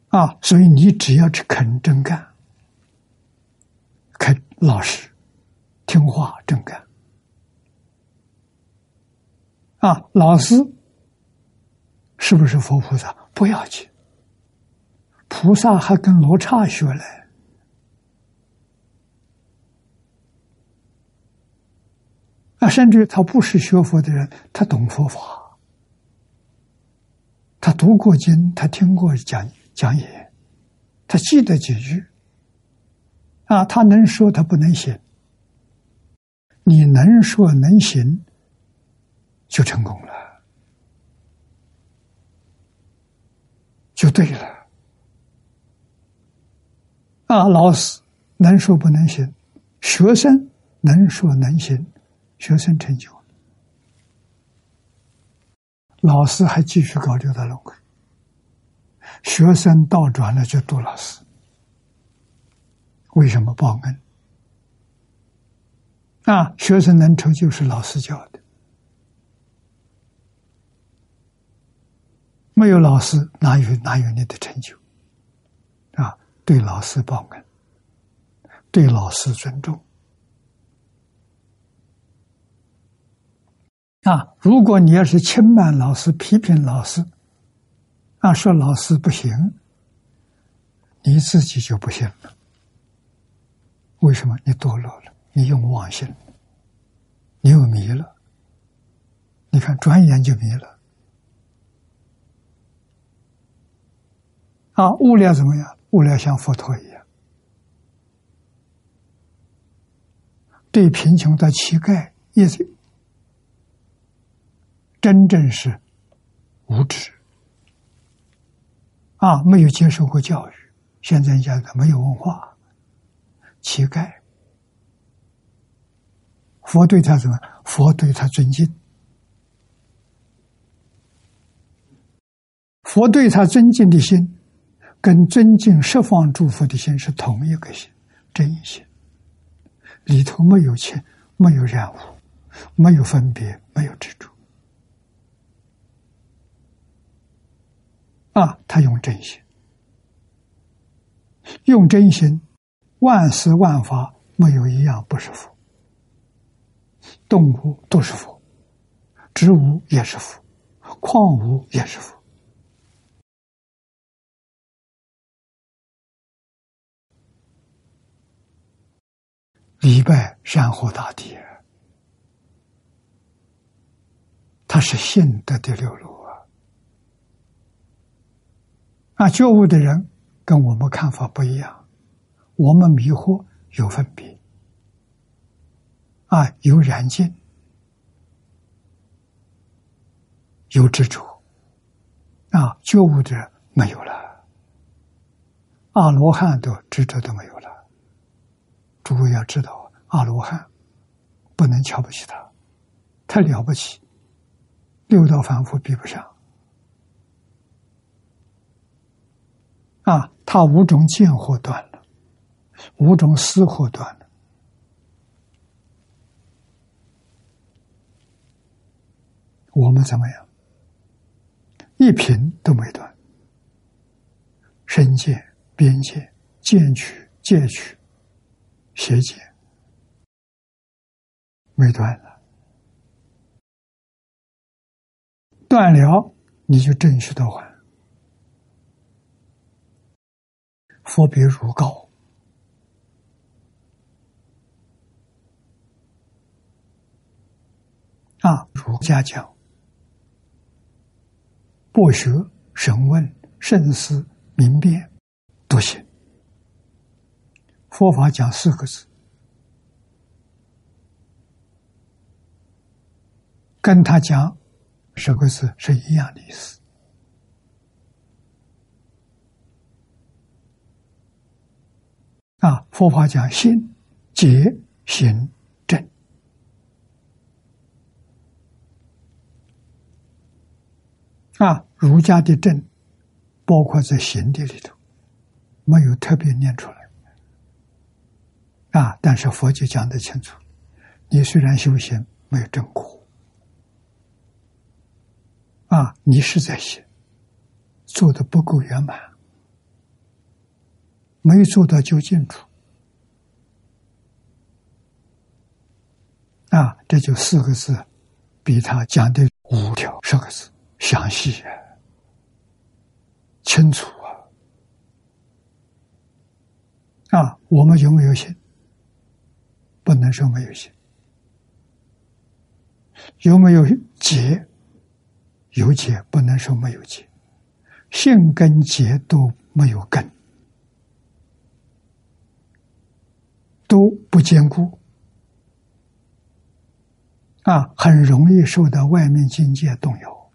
啊，所以你只要去肯真干，肯老实、听话、真干啊，老师是不是佛菩萨？不要紧，菩萨还跟罗刹学嘞。啊，甚至他不是学佛的人，他懂佛法，他读过经，他听过讲讲演，他记得几句。啊，他能说，他不能行。你能说能行。就成功了，就对了。啊，老师能说不能行，学生能说能行，学生成就了，老师还继续搞六道轮回，学生倒转了就度老师。为什么报恩？啊，学生能成就是老师教的。没有老师，哪有哪有你的成就？啊，对老师报恩，对老师尊重。啊，如果你要是轻慢老师、批评老师，啊，说老师不行，你自己就不行了。为什么？你堕落了，你用妄心，你又迷了。你看，转眼就迷了。啊，物料怎么样？物料像佛陀一样，对贫穷的乞丐也是真正是无知啊，没有接受过教育，现在讲的没有文化，乞丐，佛对他怎么？佛对他尊敬，佛对他尊敬的心。跟尊敬十方诸佛的心是同一个心，真心，里头没有情，没有染污，没有分别，没有执着。啊，他用真心，用真心，万事万法没有一样不是佛，动物都是佛，植物也是佛，矿物也是佛。礼拜山河大地，他是信德的流露啊！觉悟的人跟我们看法不一样，我们迷惑有分别，啊，有染净，有执着，啊，觉悟的人没有了，阿罗汉都执着都没有了。诸位要知道，阿罗汉不能瞧不起他，太了不起，六道凡夫比不上。啊，他五种见惑断了，五种思惑断了，我们怎么样？一品都没断，身见、边界、见取、戒取。邪见没断了，断了你就正须道还。佛比如高啊，儒家讲博学、审问、慎思、明辨、笃行。佛法讲四个字，跟他讲十个字是一样的意思。啊，佛法讲心、结、行、正。啊，儒家的正包括在行的里头，没有特别念出来。啊！但是佛就讲得清楚，你虽然修行没有正果，啊，你是在行，做的不够圆满，没做到究竟处。啊，这就四个字，比他讲的五条十个字详细、清楚啊！啊，我们有没有心？不能说没有心。有没有结？有结，不能说没有结。性根结都没有根，都不坚固。啊，很容易受到外面境界动摇，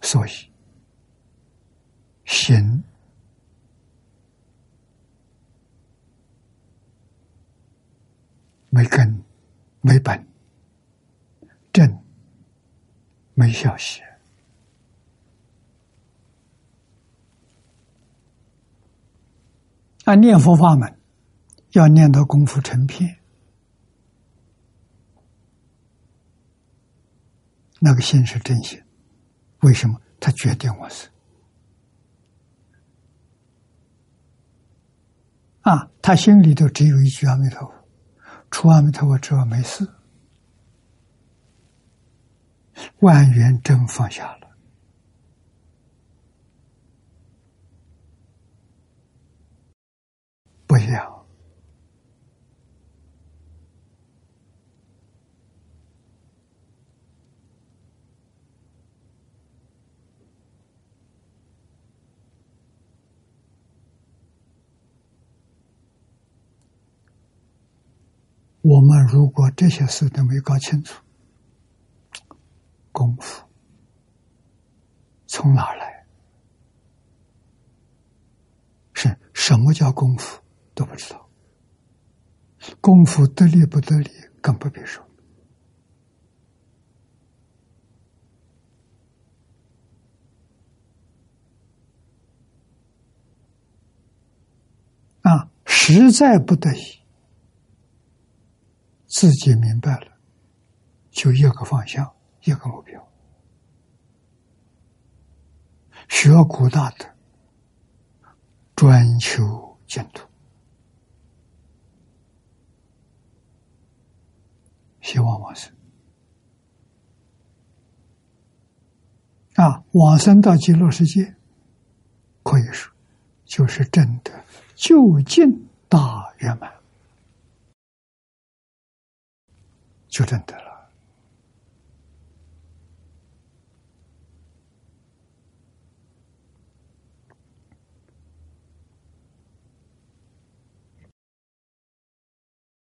所以心没根、没本、正没消息。啊，念佛法门要念到功夫成片，那个心是真心。为什么？他决定我是啊，他心里头只有一句阿弥陀佛，除阿弥陀佛之外没事，万缘真放下了。不一样。我们如果这些事都没搞清楚，功夫从哪来？是什么叫功夫？都不知道，功夫得力不得力，更不必说。啊，实在不得已，自己明白了，就一个方向，一个目标，学古大德，专求净土。希望往生啊！往生到极乐世界，可以说就是真的究竟大圆满，就真的了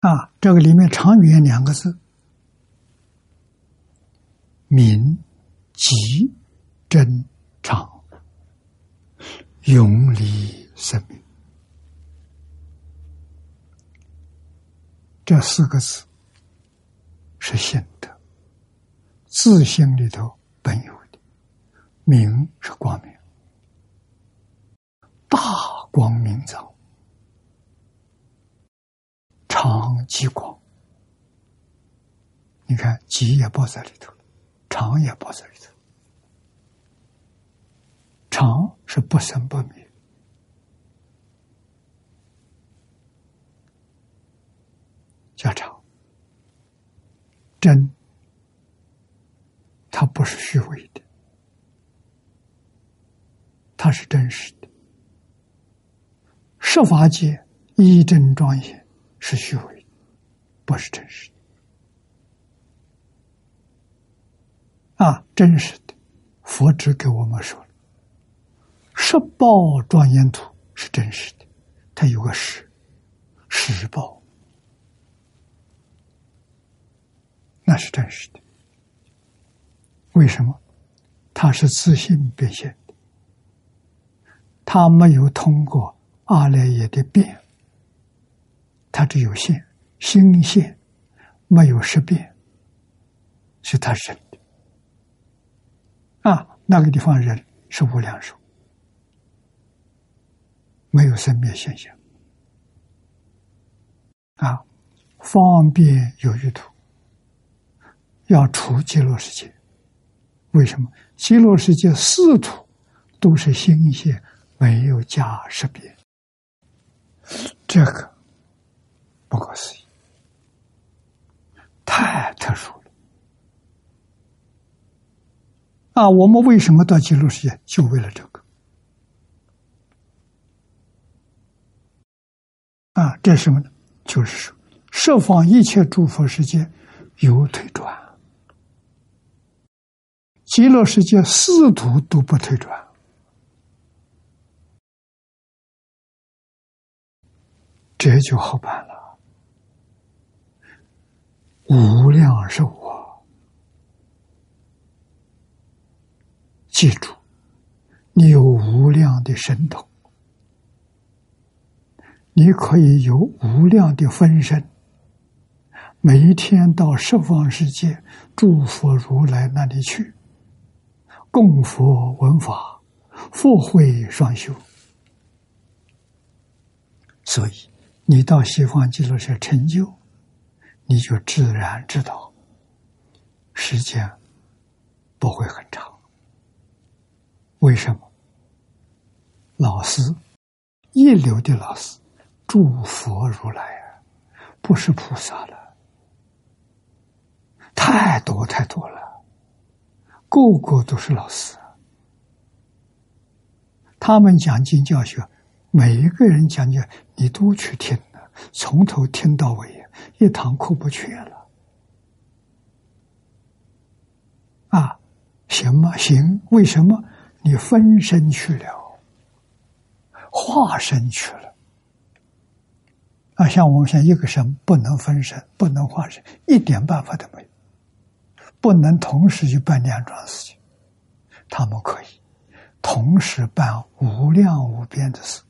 啊！这个里面“长远”两个字。明极真常，永离生命，这四个字是心的，自性里头本有的。明是光明，大光明照，常极光。你看，极也包在里头。常也包在里头，常是不生不灭，叫常。真，它不是虚伪的，它是真实的。设法界一真庄严是虚伪，不是真实的。啊，真实的，佛只给我们说了，十报庄严土是真实的，它有个十，十报，那是真实的。为什么？它是自信变现的，它没有通过阿赖耶的变，它只有现，心现，没有实变，是它真。那个地方人是无量寿，没有生灭现象。啊，方便有余土，要除极乐世界，为什么？极乐世界四土都是心性，没有假识别，这个不可思议，太特殊了。啊，我们为什么到极乐世界？就为了这个。啊，这是什么呢？就是说，设方一切诸佛世界有退转，极乐世界四土都不退转，这就好办了。无量寿啊，记住，你有无量的神通。你可以有无量的分身，每一天到十方世界诸佛如来那里去，供佛闻法，佛慧双修。所以，你到西方极乐世界成就，你就自然知道，时间不会很长。为什么？老师，一流的老师。诸佛如来啊，不是菩萨了，太多太多了，个个都是老师。他们讲经教学，每一个人讲解，你都去听了，从头听到尾，一堂课不缺了。啊，行吗？行，为什么？你分身去了，化身去了。啊，像我们现在一个神不能分身，不能化身，一点办法都没有，不能同时去办两桩事情。他们可以同时办无量无边的事，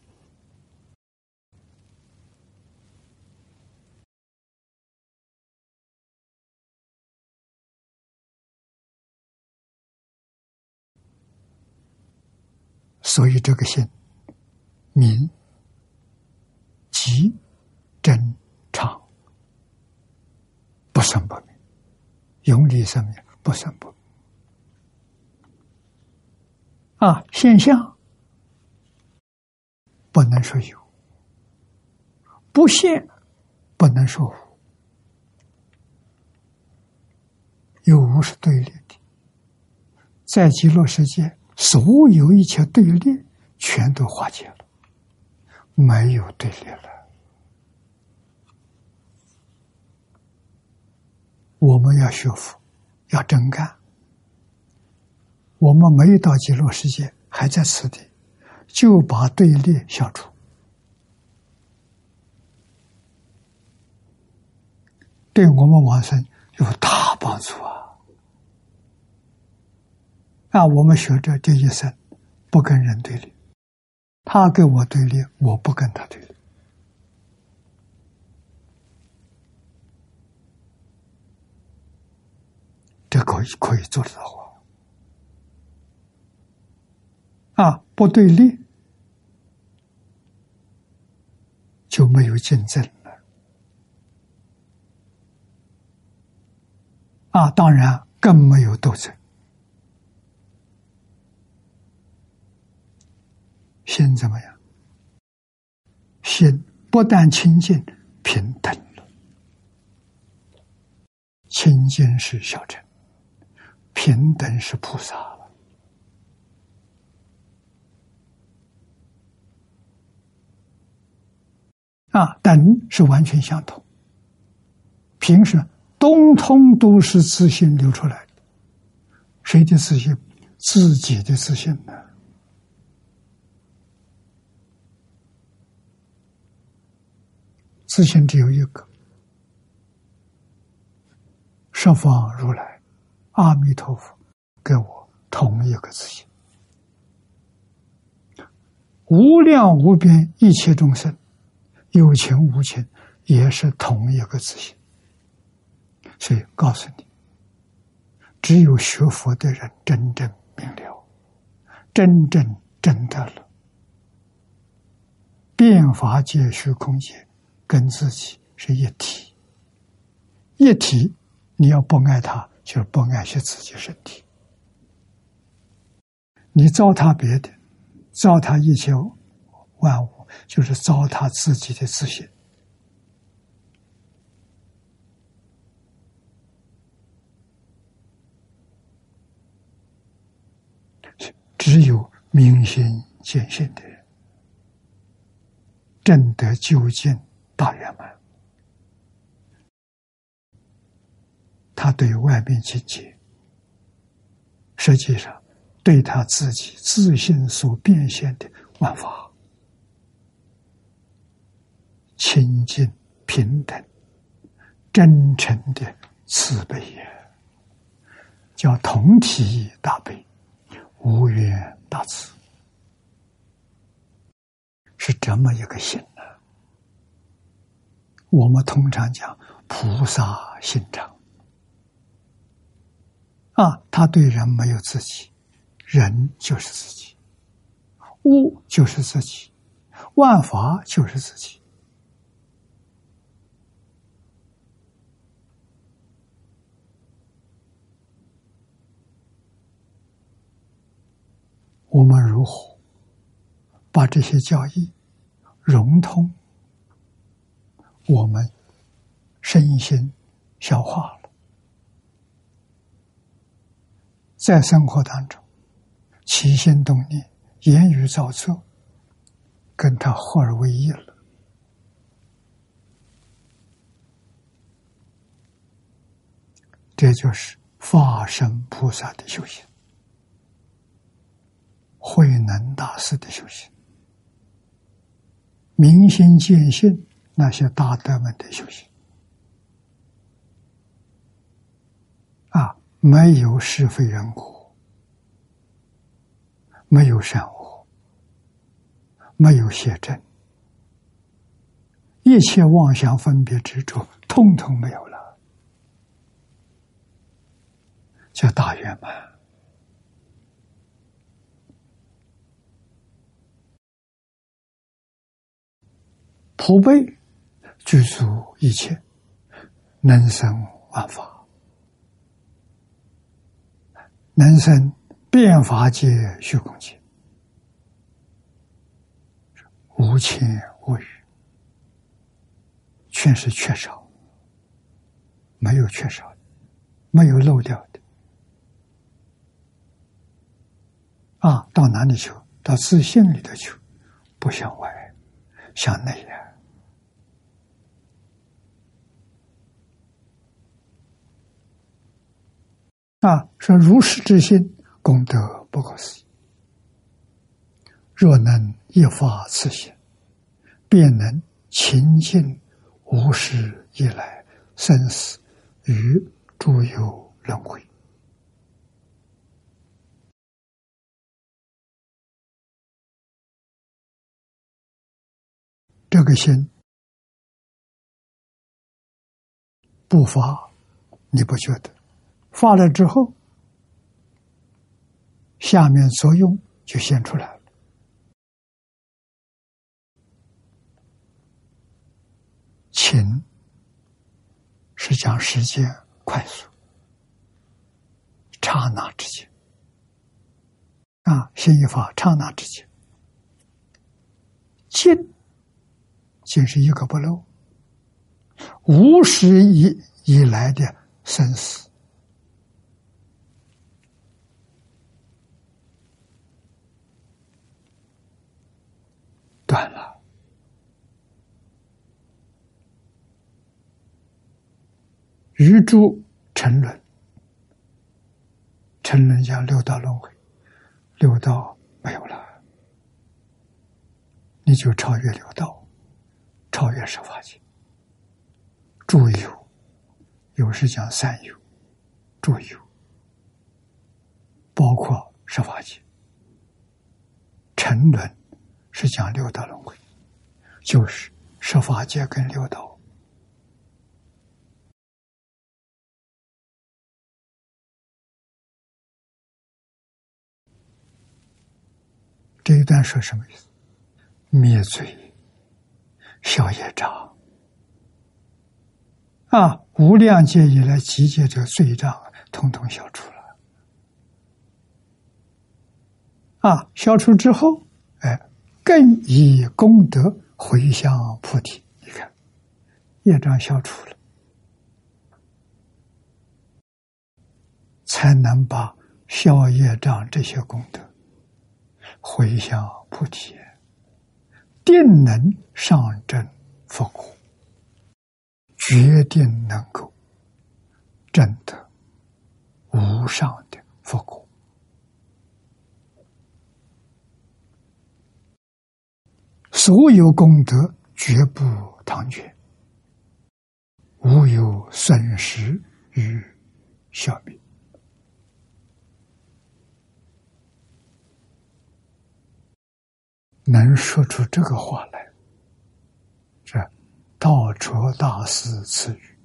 所以这个心明即。真常不生不灭，永离生灭，不生不灭。啊，现象不能说有，不现不能说无，有无是对立的。在极乐世界，所有一切对立全都化解了，没有对立了。我们要学佛，要真干。我们没有到极乐世界，还在此地，就把对立消除，对我们往生有大帮助啊！那，我们学着这一生不跟人对立，他跟我对立，我不跟他对立。这可以可以做得到啊！不对立就没有竞争了啊！当然更没有斗争，心怎么样？心不但清净平等了，清净是小乘。平等是菩萨了啊，等是完全相同。平时通通都是自信流出来的，谁的自信？自己的自信呢？自信只有一个，十方如来。阿弥陀佛，给我同一个自信，无量无边一切众生，有情无情，也是同一个自信。所以告诉你，只有学佛的人真正明了，真正真得了，变法界、虚空界跟自己是一体，一体，你要不爱他。就不爱惜自己身体，你糟蹋别的，糟蹋一切万物，就是糟蹋自己的自信。只有明心见性的人，正得究竟大圆满。他对外面境界，实际上对他自己自信所变现的万法，清净平等、真诚的慈悲也，叫同体大悲。无缘大慈，是这么一个心。我们通常讲菩萨心肠啊，他对人没有自己，人就是自己，物就是自己，万法就是自己。我们如何把这些教义融通我们身心消化了，在生活当中起心动念、言语造作，跟他合而为一了，这就是法身菩萨的修行。慧能大师的修行，明心见性，那些大德们的修行，啊，没有是非人果，没有善恶，没有邪正，一切妄想分别执着，通通没有了，叫大圆满。普悲具足一切，能生万法，能生变法界、虚空界，无欠无语，全是缺少，没有缺少的，没有漏掉的。啊，到哪里求？到自信里头求，不向外，向内。啊，啊说如是之心，功德不可思议。若能一发此心，便能清净无始以来生死与诸有轮回。这个心不发，你不觉得？发了之后，下面作用就现出来了。情是讲时间快速，刹那之间啊，心一发，刹那之间，静，静是一个不漏，无始以以来的生死。断了，余诸沉沦，沉沦讲六道轮回，六道没有了，你就超越六道，超越十法界。诸有，有时讲三有，诸有，包括十法界，沉沦。是讲六道轮回，就是十法界跟六道。这一段说什么意思？灭罪，消业障啊！无量劫以来集结这罪障，统统消除了。啊，消除之后，更以功德回向菩提。你看，业障消除了，才能把消业障这些功德回向菩提，定能上证佛果，决定能够证得无上的佛果。所有功德绝不唐捐，无有损失与消灭。能说出这个话来，这道卓大师赐予，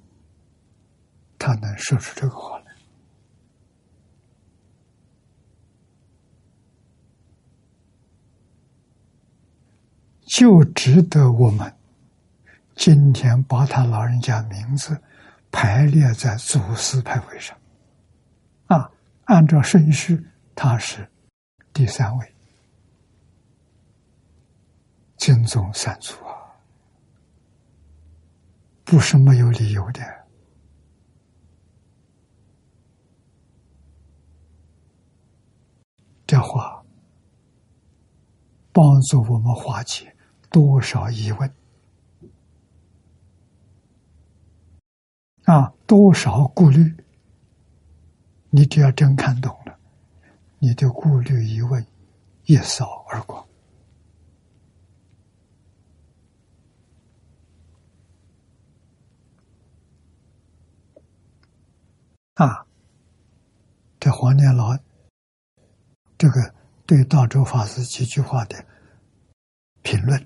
他能说出这个话来。就值得我们今天把他老人家名字排列在祖师牌位上，啊，按照顺序，他是第三位，敬宗三祖啊，不是没有理由的。这话帮助我们化解。多少疑问啊！多少顾虑？你只要真看懂了，你的顾虑疑问一扫而光啊！这黄念老这个对道州法师几句话的评论。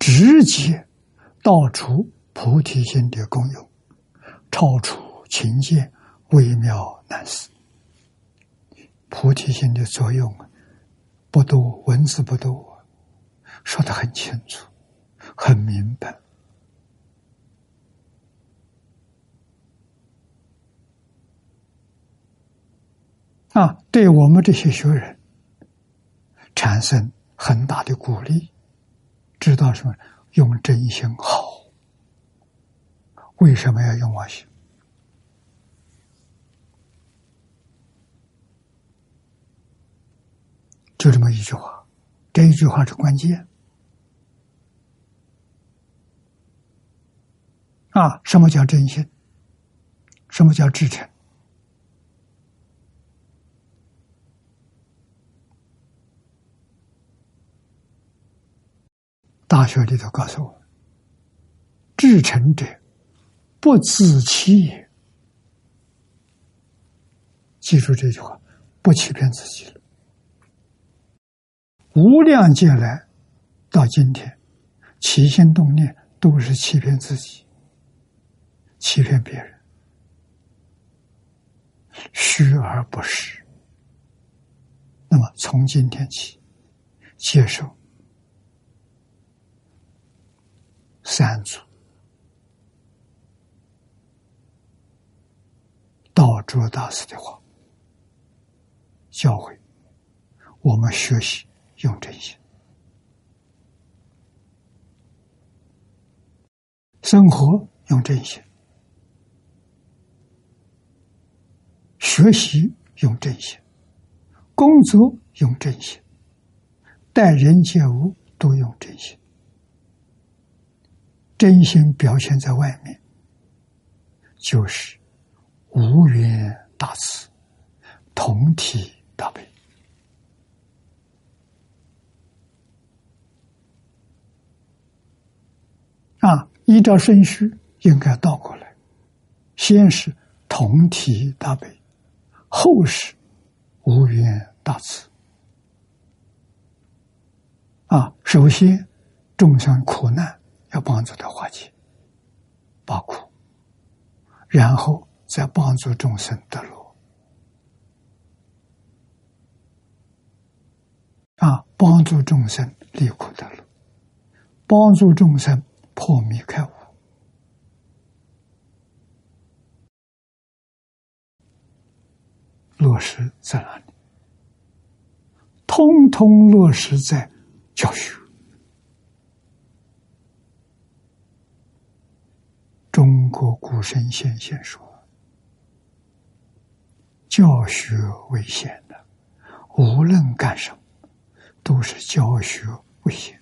直接道出菩提心的功用，超出情见，微妙难思。菩提心的作用不多，文字不多，说的很清楚，很明白。啊，对我们这些学人产生很大的鼓励。知道什么？用真心好。为什么要用我心？就这么一句话，这一句话是关键。啊，什么叫真心？什么叫至诚？大学里头告诉我：“至诚者，不自欺也。”记住这句话，不欺骗自己了。无量劫来，到今天，起心动念都是欺骗自己，欺骗别人，虚而不实。那么，从今天起，接受。三祖道卓大师的话，教诲我们学习用真心，生活用真心，学习用真心，工作用真心，待人接物都用真心。真心表现在外面，就是无缘大慈，同体大悲。啊，依照顺序应该倒过来，先是同体大悲，后是无缘大慈。啊，首先众生苦难。要帮助他化解包苦，然后再帮助众生得路啊！帮助众生离苦得乐，帮助众生破迷开悟，落实在哪里？通通落实在教学。中国古圣先贤说：“教学为先的，无论干什么，都是教学为先。”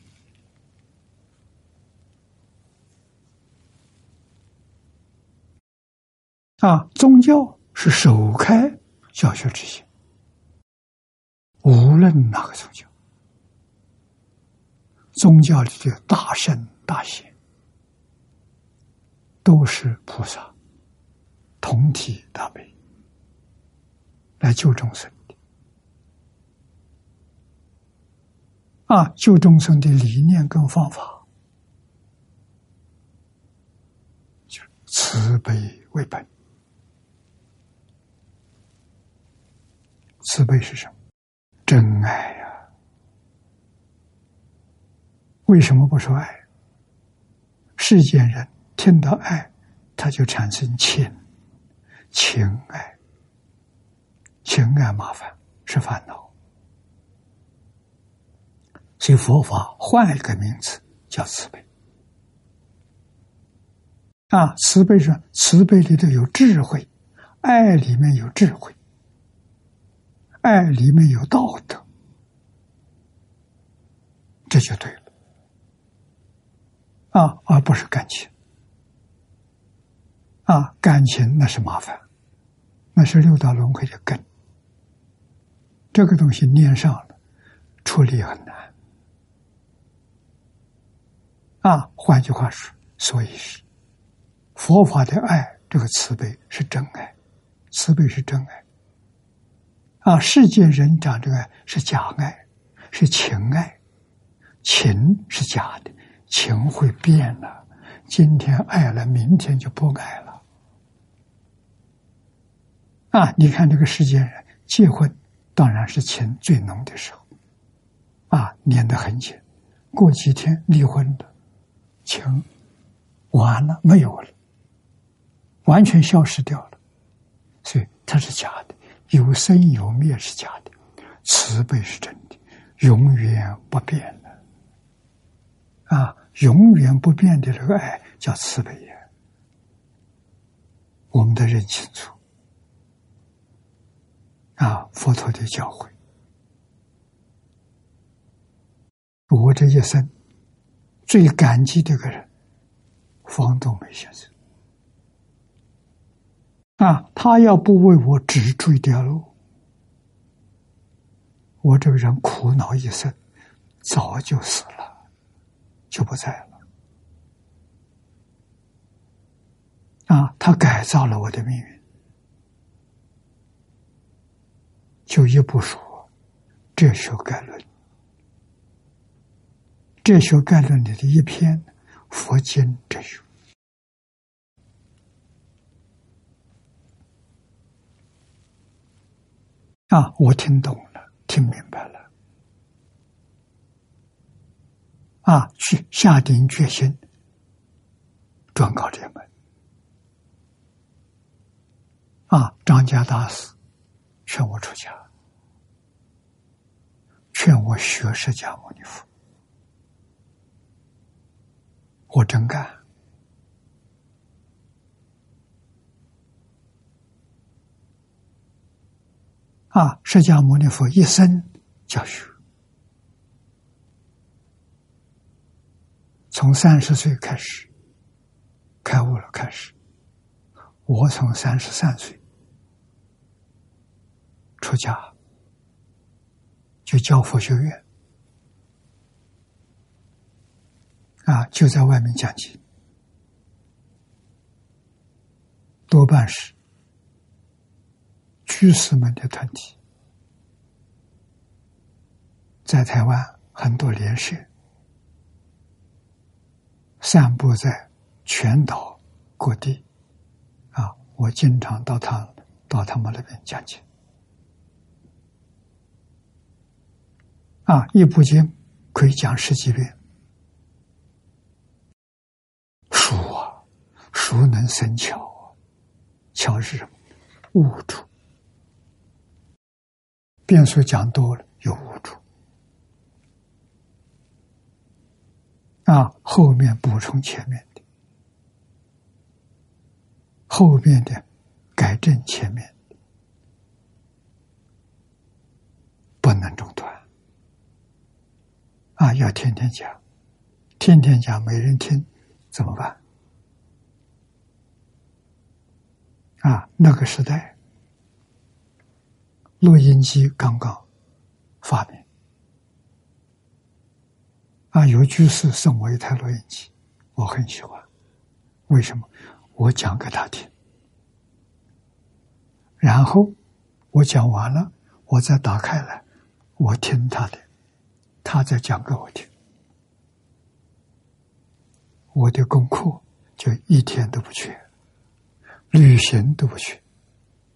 啊，宗教是首开教学之先，无论哪个宗教，宗教里的大圣大贤。都是菩萨同体大悲来救众生的啊！救众生的理念跟方法，就慈悲为本。慈悲是什么？真爱呀！为什么不说爱？世间人。听到爱，他就产生情，情爱，情爱麻烦是烦恼，所以佛法换了一个名词叫慈悲。啊，慈悲是慈悲里头有智慧，爱里面有智慧，爱里面有道德，这就对了。啊，而不是感情。啊，感情那是麻烦，那是六道轮回的根。这个东西念上了，处理很难。啊，换句话说，所以是佛法的爱，这个慈悲是真爱，慈悲是真爱。啊，世间人讲这个是假爱，是情爱，情是假的，情会变了，今天爱了，明天就不爱了。啊！你看这个世间人结婚，当然是情最浓的时候，啊，粘得很紧。过几天离婚的，情完了没有了，完全消失掉了。所以它是假的，有生有灭是假的，慈悲是真的，永远不变的。啊，永远不变的这个爱叫慈悲呀，我们得认清楚。啊，佛陀的教诲，我这一生最感激这个人，方东梅先生。啊，他要不为我指出一条路，我这个人苦恼一生，早就死了，就不在了。啊，他改造了我的命运。就一部书《哲学概论》，《哲学概论》里的一篇佛经哲学。啊，我听懂了，听明白了，啊，去下定决心转告这门。啊，张家大师。劝我出家，劝我学释迦牟尼佛，我真干啊！释迦牟尼佛一生教学，从三十岁开始开悟了，开始，我从三十三岁。出家就教佛学院啊，就在外面讲经，多半是居士们的团体，在台湾很多连社，散布在全岛各地啊，我经常到他到他们那边讲经。啊，一部经可以讲十几遍。书啊，熟能生巧啊，巧是什么？悟出。变数讲多了，有无助。啊，后面补充前面的，后面的改正前面，不能中断。啊，要天天讲，天天讲没人听，怎么办？啊，那个时代，录音机刚刚发明。啊，有居士送我一台录音机，我很喜欢。为什么？我讲给他听，然后我讲完了，我再打开来，我听他的，他再讲给我听，我的功课就一天都不缺，旅行都不缺，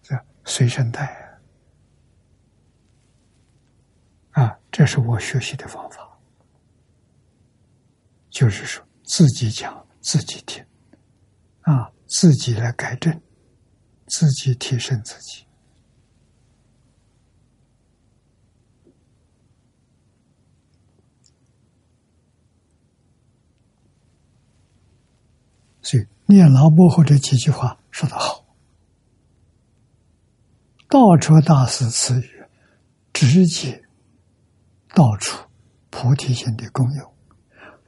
这随身带啊，这是我学习的方法。就是说，自己讲，自己听，啊，自己来改正，自己提升自己。所以，念老波或者几句话说得好：“道出大师词语，直接道出菩提心的功用。”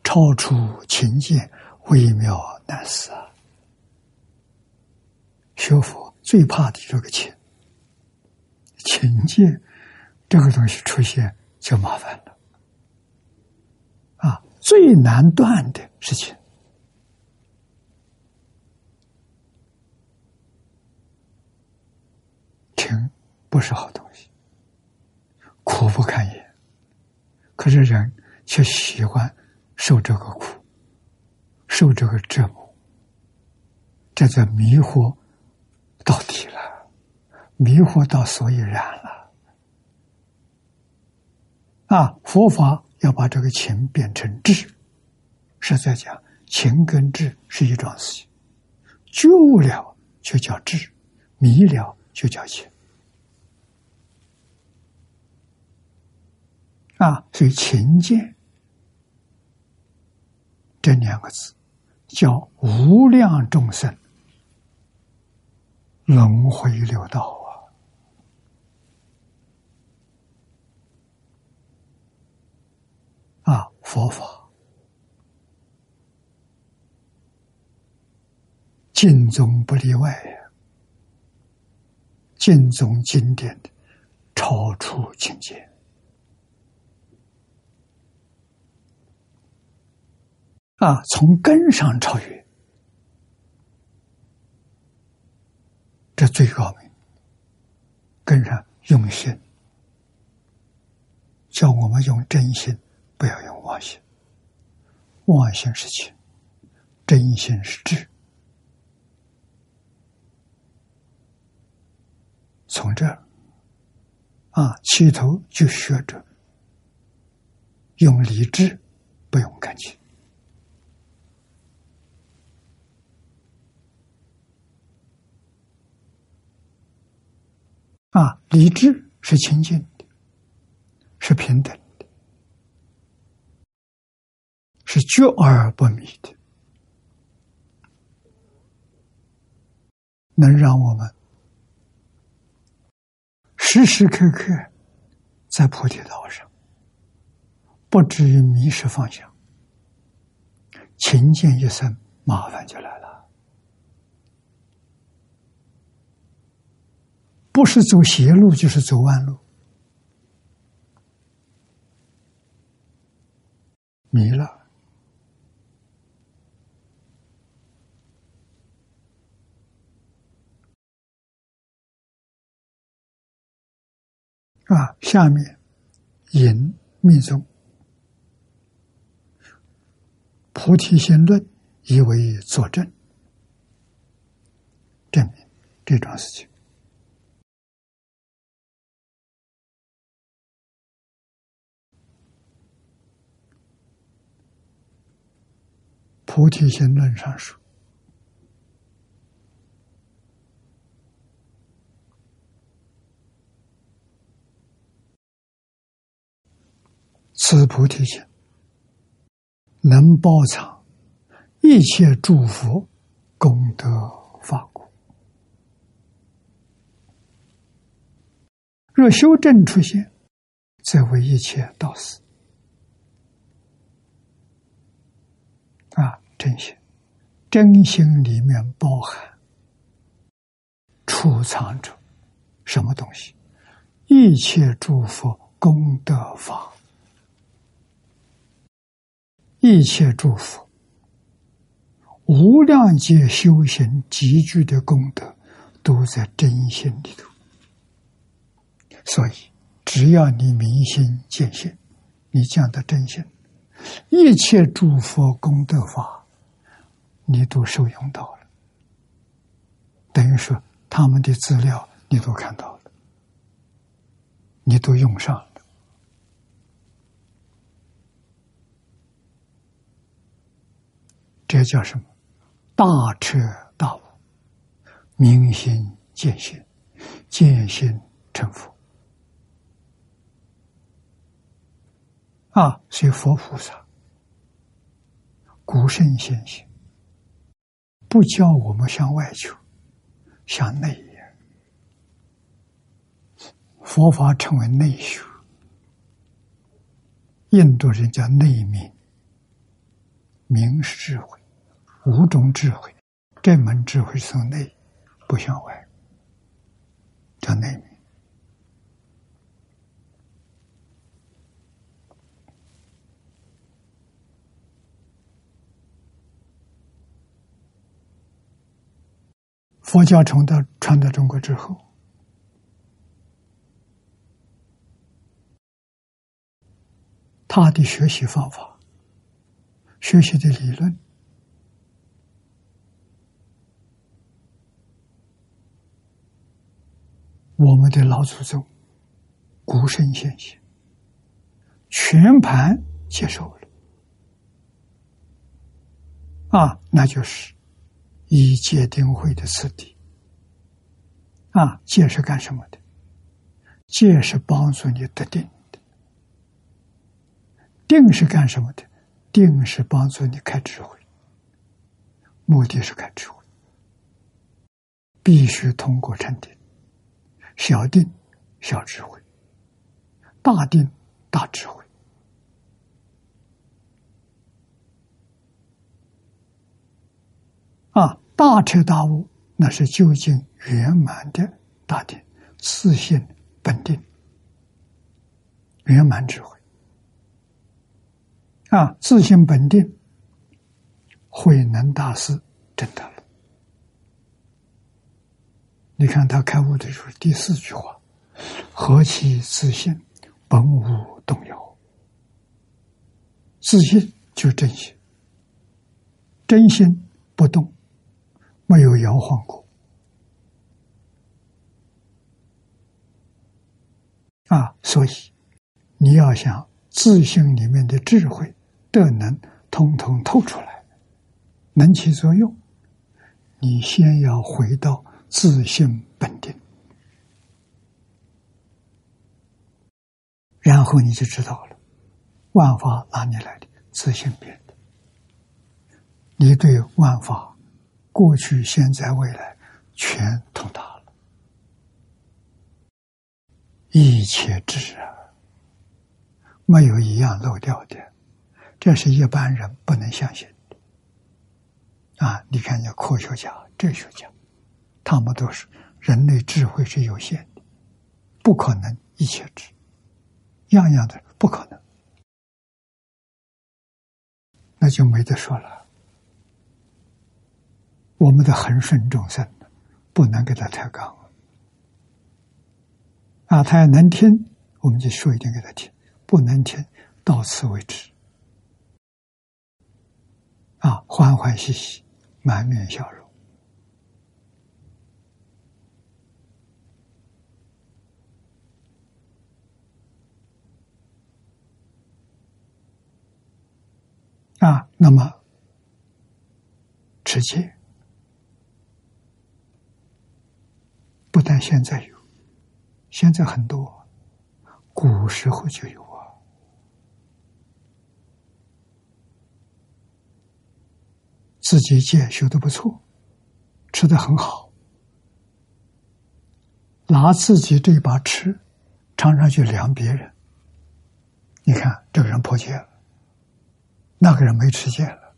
超出情见，微妙难思啊！学佛最怕的这个情，情见这个东西出现就麻烦了啊！最难断的事情，情不是好东西，苦不堪言，可是人却喜欢。受这个苦，受这个折磨，这就迷惑到底了，迷惑到所以然了。啊，佛法要把这个情变成智，是在讲情跟智是一桩事情，觉悟了就叫智，迷了就叫情。啊，所以勤俭。这两个字叫无量众生轮回六道啊！啊，佛法经宗不例外呀，经宗经典的超出境界。啊，从根上超越，这最高明。根上用心，叫我们用真心，不要用妄心。妄心是情，真心是智。从这儿，啊，起头就学着用理智，不用感情。啊，理智是清净的，是平等的，是觉而不迷的，能让我们时时刻刻在菩提道上，不至于迷失方向。勤俭一生，麻烦就来了。不是走斜路，就是走弯路，迷了啊！下面引密宗菩提心论，以为佐证，证明这桩事情。菩提心论上说：“是菩提心能包藏一切诸佛功德法果。若修正出现，则为一切道死。啊，真心，真心里面包含、储藏着什么东西？一切诸佛功德法，一切诸佛无量劫修行集聚的功德，都在真心里头。所以，只要你明心见性，你讲的真心，一切诸佛功德法，你都受用到了。等于说，他们的资料你都看到了，你都用上了。这叫什么？大彻大悟，明心见性，见性成佛。啊，所以佛菩萨、古圣先贤不教我们向外求，向内也。佛法称为内修，印度人叫内明，明是智慧，五种智慧，这门智慧从内，不向外，叫内明。佛教传到传到中国之后，他的学习方法、学习的理论，我们的老祖宗、古圣先贤全盘接受了，啊，那就是。以戒定慧的次第，啊，戒是干什么的？戒是帮助你得定的。定是干什么的？定是帮助你开智慧，目的是开智慧，必须通过禅定，小定小智慧，大定大智慧，啊。大彻大悟，那是究竟圆满的大定，自信本定，圆满智慧啊！自信本定，慧能大师真的。你看他开悟的时候，第四句话：“何其自信，本无动摇。”自信就真心，真心不动。没有摇晃过啊！所以你要想自信里面的智慧德能通通透出来，能起作用，你先要回到自信本定，然后你就知道了，万法哪里来的？自信变的。你对万法。过去、现在、未来，全通达了，一切智啊，没有一样漏掉的，这是一般人不能相信的。啊，你看，那科学家、哲学家，他们都是人类智慧是有限的，不可能一切智，样样的不可能，那就没得说了。我们的恒顺众生，不能给他抬杠啊！他要能听，我们就说一点给他听；不能听，到此为止。啊，欢欢喜喜，满面笑容。啊，那么吃戒不但现在有，现在很多，古时候就有啊。自己戒修的不错，吃的很好。拿自己这把尺，常常去量别人。你看，这个人破戒了，那个人没吃戒了。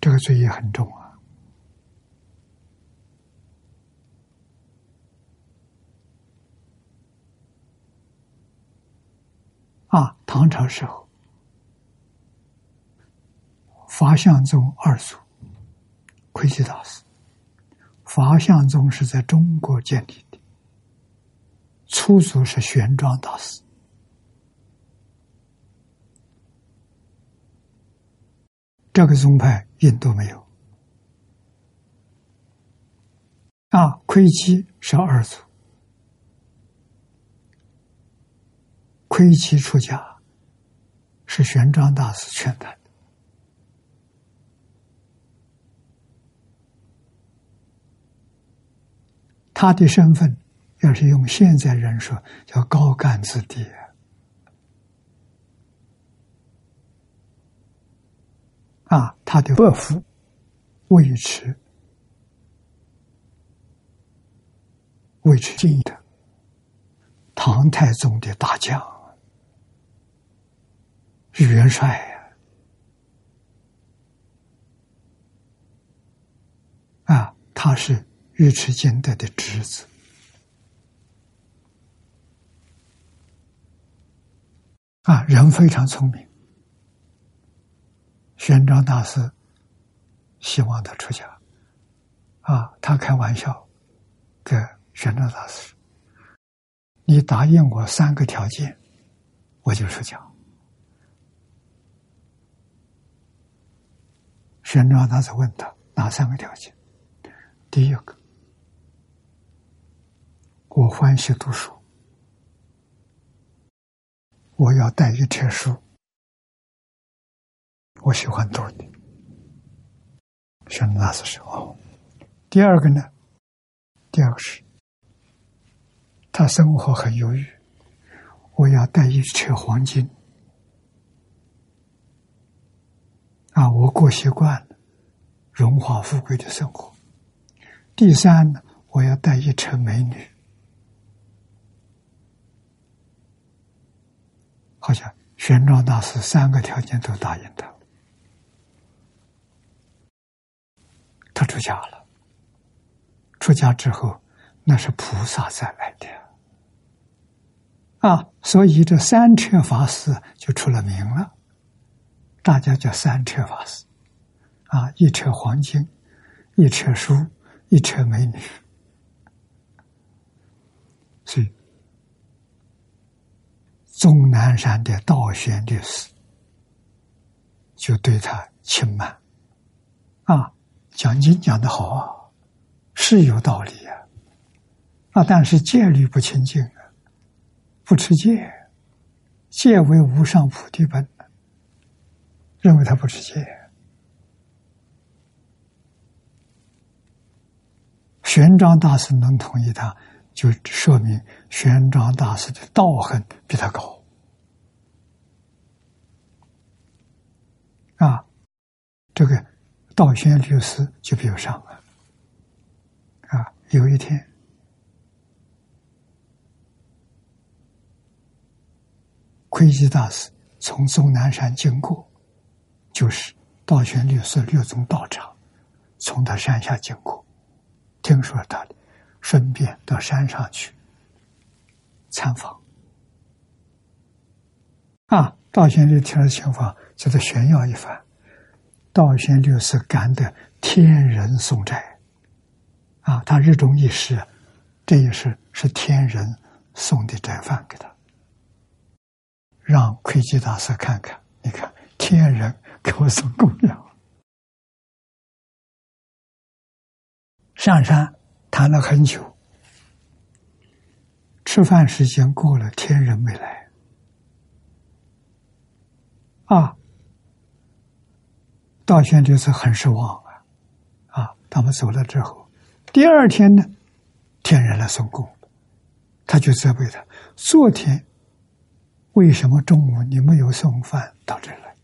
这个罪业很重啊！啊，唐朝时候，法相宗二祖窥基大师，法相宗是在中国建立的，初祖是玄奘大师。这个宗派印度没有。啊，窥基是二祖，窥基出家是玄奘大师劝他的，他的身份要是用现在人说叫高干子弟。啊，他的伯父尉迟，尉迟敬的唐太宗的大将，元帅呀！啊，他是尉迟敬德的侄子，啊，人非常聪明。玄奘大师希望他出家，啊，他开玩笑跟玄奘大师：“你答应我三个条件，我就出家。”玄奘大师问他哪三个条件？第一个，我欢喜读书，我要带一车书。我喜欢读的，选那是时候。第二个呢？第二个是，他生活很忧郁，我要带一车黄金。啊，我过习惯了荣华富贵的生活。第三呢，我要带一车美女。好像玄奘大师三个条件都答应他。他出家了，出家之后，那是菩萨再来的啊！所以这三车法师就出了名了，大家叫三车法师啊，一车黄金，一车书，一车美女，所以终南山的道玄律师就对他轻慢啊。讲经讲的好啊，是有道理啊，啊，但是戒律不清净啊，不持戒，戒为无上菩提本，认为他不持戒。玄奘大师能同意他，就说明玄奘大师的道行比他高啊，这个。道宣律师就比较上了，啊，有一天，窥基大师从终南山经过，就是道宣律师六宗道场，从他山下经过，听说他的，顺便到山上去参访，啊，道宣律听了情况，就在炫耀一番。道宣律师感得天人送斋，啊，他日中一时，这也是是天人送的斋饭给他，让窥基大师看看，你看天人给我送供养。上山谈了很久，吃饭时间过了，天人没来，啊。道宣这次很失望啊！啊，他们走了之后，第二天呢，天人来送供，他就责备他：昨天为什么中午你没有送饭到这来？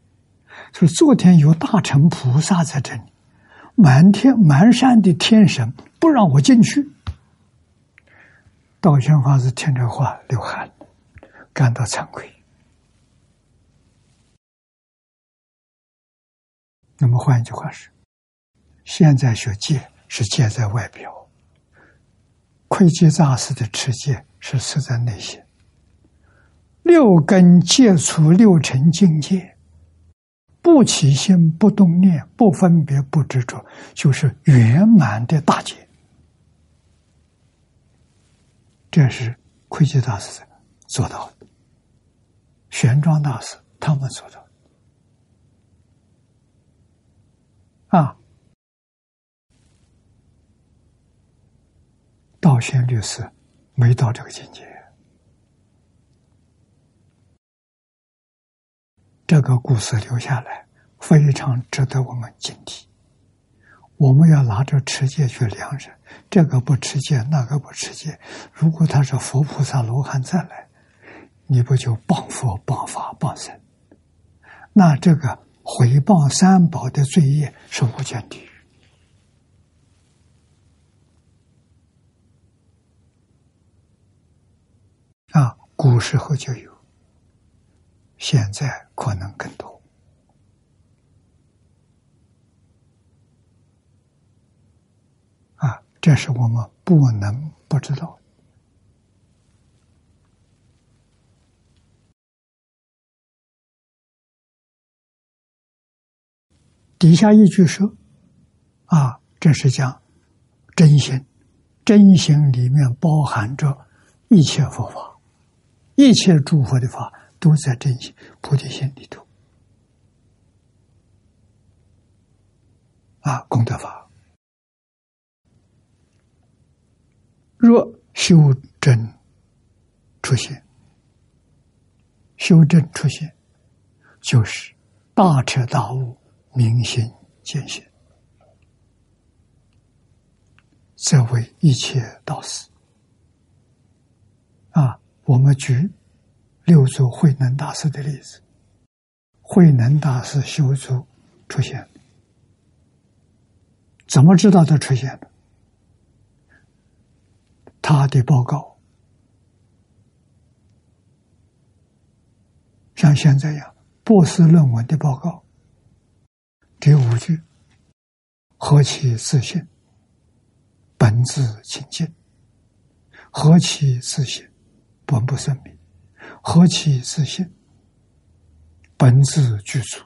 说昨天有大乘菩萨在这里，满天满山的天神不让我进去。道宣法师听这话流汗，感到惭愧。那么换一句话是，现在学戒是戒在外表，窥基大师的持戒是持在内心。六根戒除六尘境界，不起心、不动念、不分别、不执着，就是圆满的大戒。这是窥基大师做到的，玄奘大师他们做到的啊。道宣律师没到这个境界。这个故事留下来，非常值得我们警惕。我们要拿着持戒去量人，这个不持戒，那个不持戒。如果他是佛菩萨罗汉再来，你不就谤佛、谤法、谤僧？那这个毁谤三宝的罪业是无间地狱啊！古时候就有。现在可能更多啊！这是我们不能不知道。底下一句说：“啊，这是讲真心，真心里面包含着一切佛法，一切诸佛的法。”都在真心菩提心里头啊，功德法。若修真出现，修正出现，就是大彻大悟、明心见性，则为一切道师。啊，我们举。六祖慧能大师的例子，慧能大师修足出现怎么知道他出现的？他的报告像现在一样，博士论文的报告，第五句：何其自信，本自清净；何其自信，本不生命。何其自信，本自具足；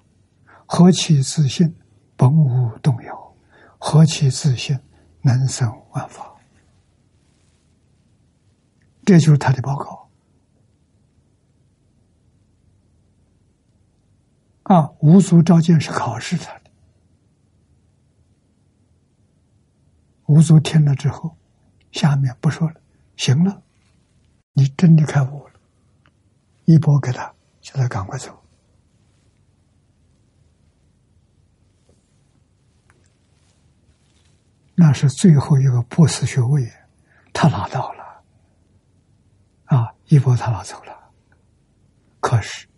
何其自信，本无动摇；何其自信，能生万法。这就是他的报告。啊，无足召见是考试他的。无足听了之后，下面不说了，行了，你真的开悟了。一波给他，叫他赶快走。那是最后一个博士学位，他拿到了。一波他拿走了。可是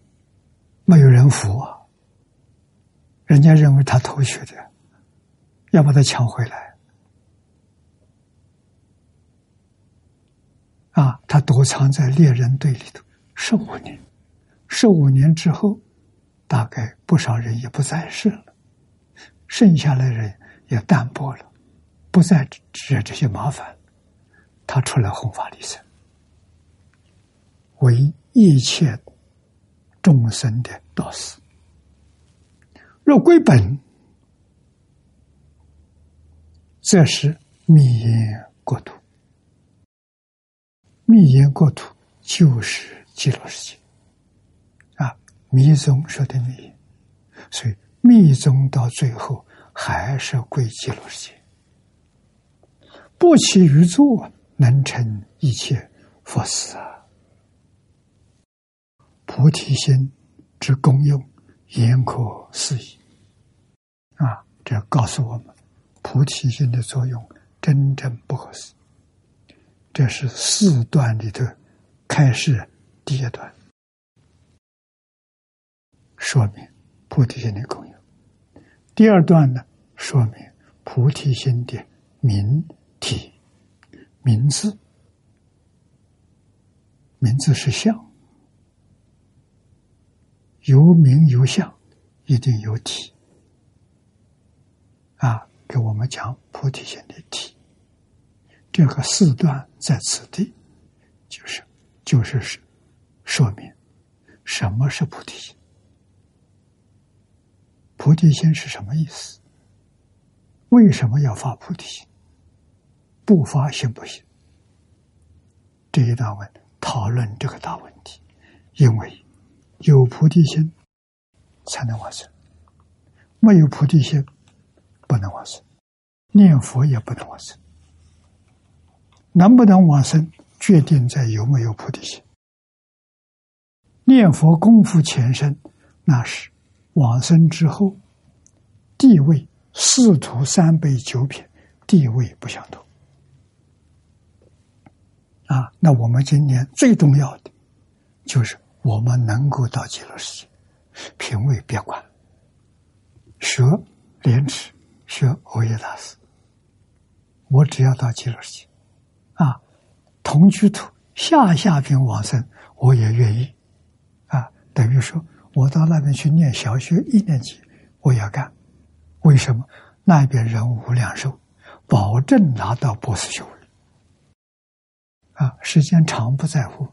没有人扶啊，人家认为他偷学的，要把他抢回来。啊，他躲藏在猎人堆里头。十五年，十五年之后，大概不少人也不在世了，剩下来人也淡薄了，不再惹这些麻烦，他出来弘法利生，为一切众生的导师。若归本，则是密言国土，密言国土就是。极乐世界，啊，密宗说的密，所以密宗到最后还是归极乐世界。不起于作，能成一切佛事啊！菩提心之功用，言可思议。啊，这告诉我们，菩提心的作用真正不可思。这是四段里头开始。第一段，说明菩提心的功用；第二段呢，说明菩提心的名体、名字。名字是相，有名有相，一定有体。啊，给我们讲菩提心的体。这个四段在此地，就是就是是说明什么是菩提心。菩提心是什么意思？为什么要发菩提心？不发行不行？这一段问。讨论这个大问题，因为有菩提心才能往生，没有菩提心不能往生，念佛也不能往生。能不能往生，决定在有没有菩提心。念佛功夫前身，那是往生之后，地位四土三辈九品地位不相同。啊，那我们今年最重要的，就是我们能够到极乐世界，品味别管，学莲池，学欧耶大师，我只要到极乐世界，啊，同居土下下品往生，我也愿意，啊，等于说我到那边去念小学一年级，我也干，为什么？那边人无量寿，保证拿到博士学位。啊，时间长不在乎，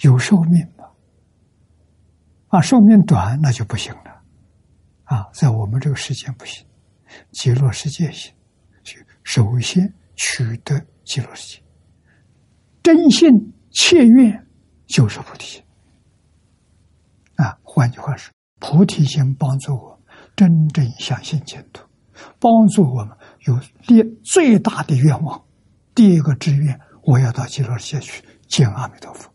有寿命？啊，寿命短那就不行了。啊，在我们这个时间不行，极乐世界行，去首先取得极乐世界，真心切愿就是菩提心。啊，换句话说，菩提心帮助我真正相信净土，帮助我们有立最大的愿望，第一个志愿。我要到极乐世界去见阿弥陀佛，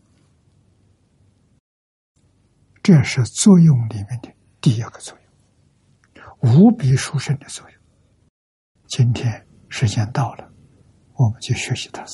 这是作用里面的第二个作用，无比殊胜的作用。今天时间到了，我们就学习它。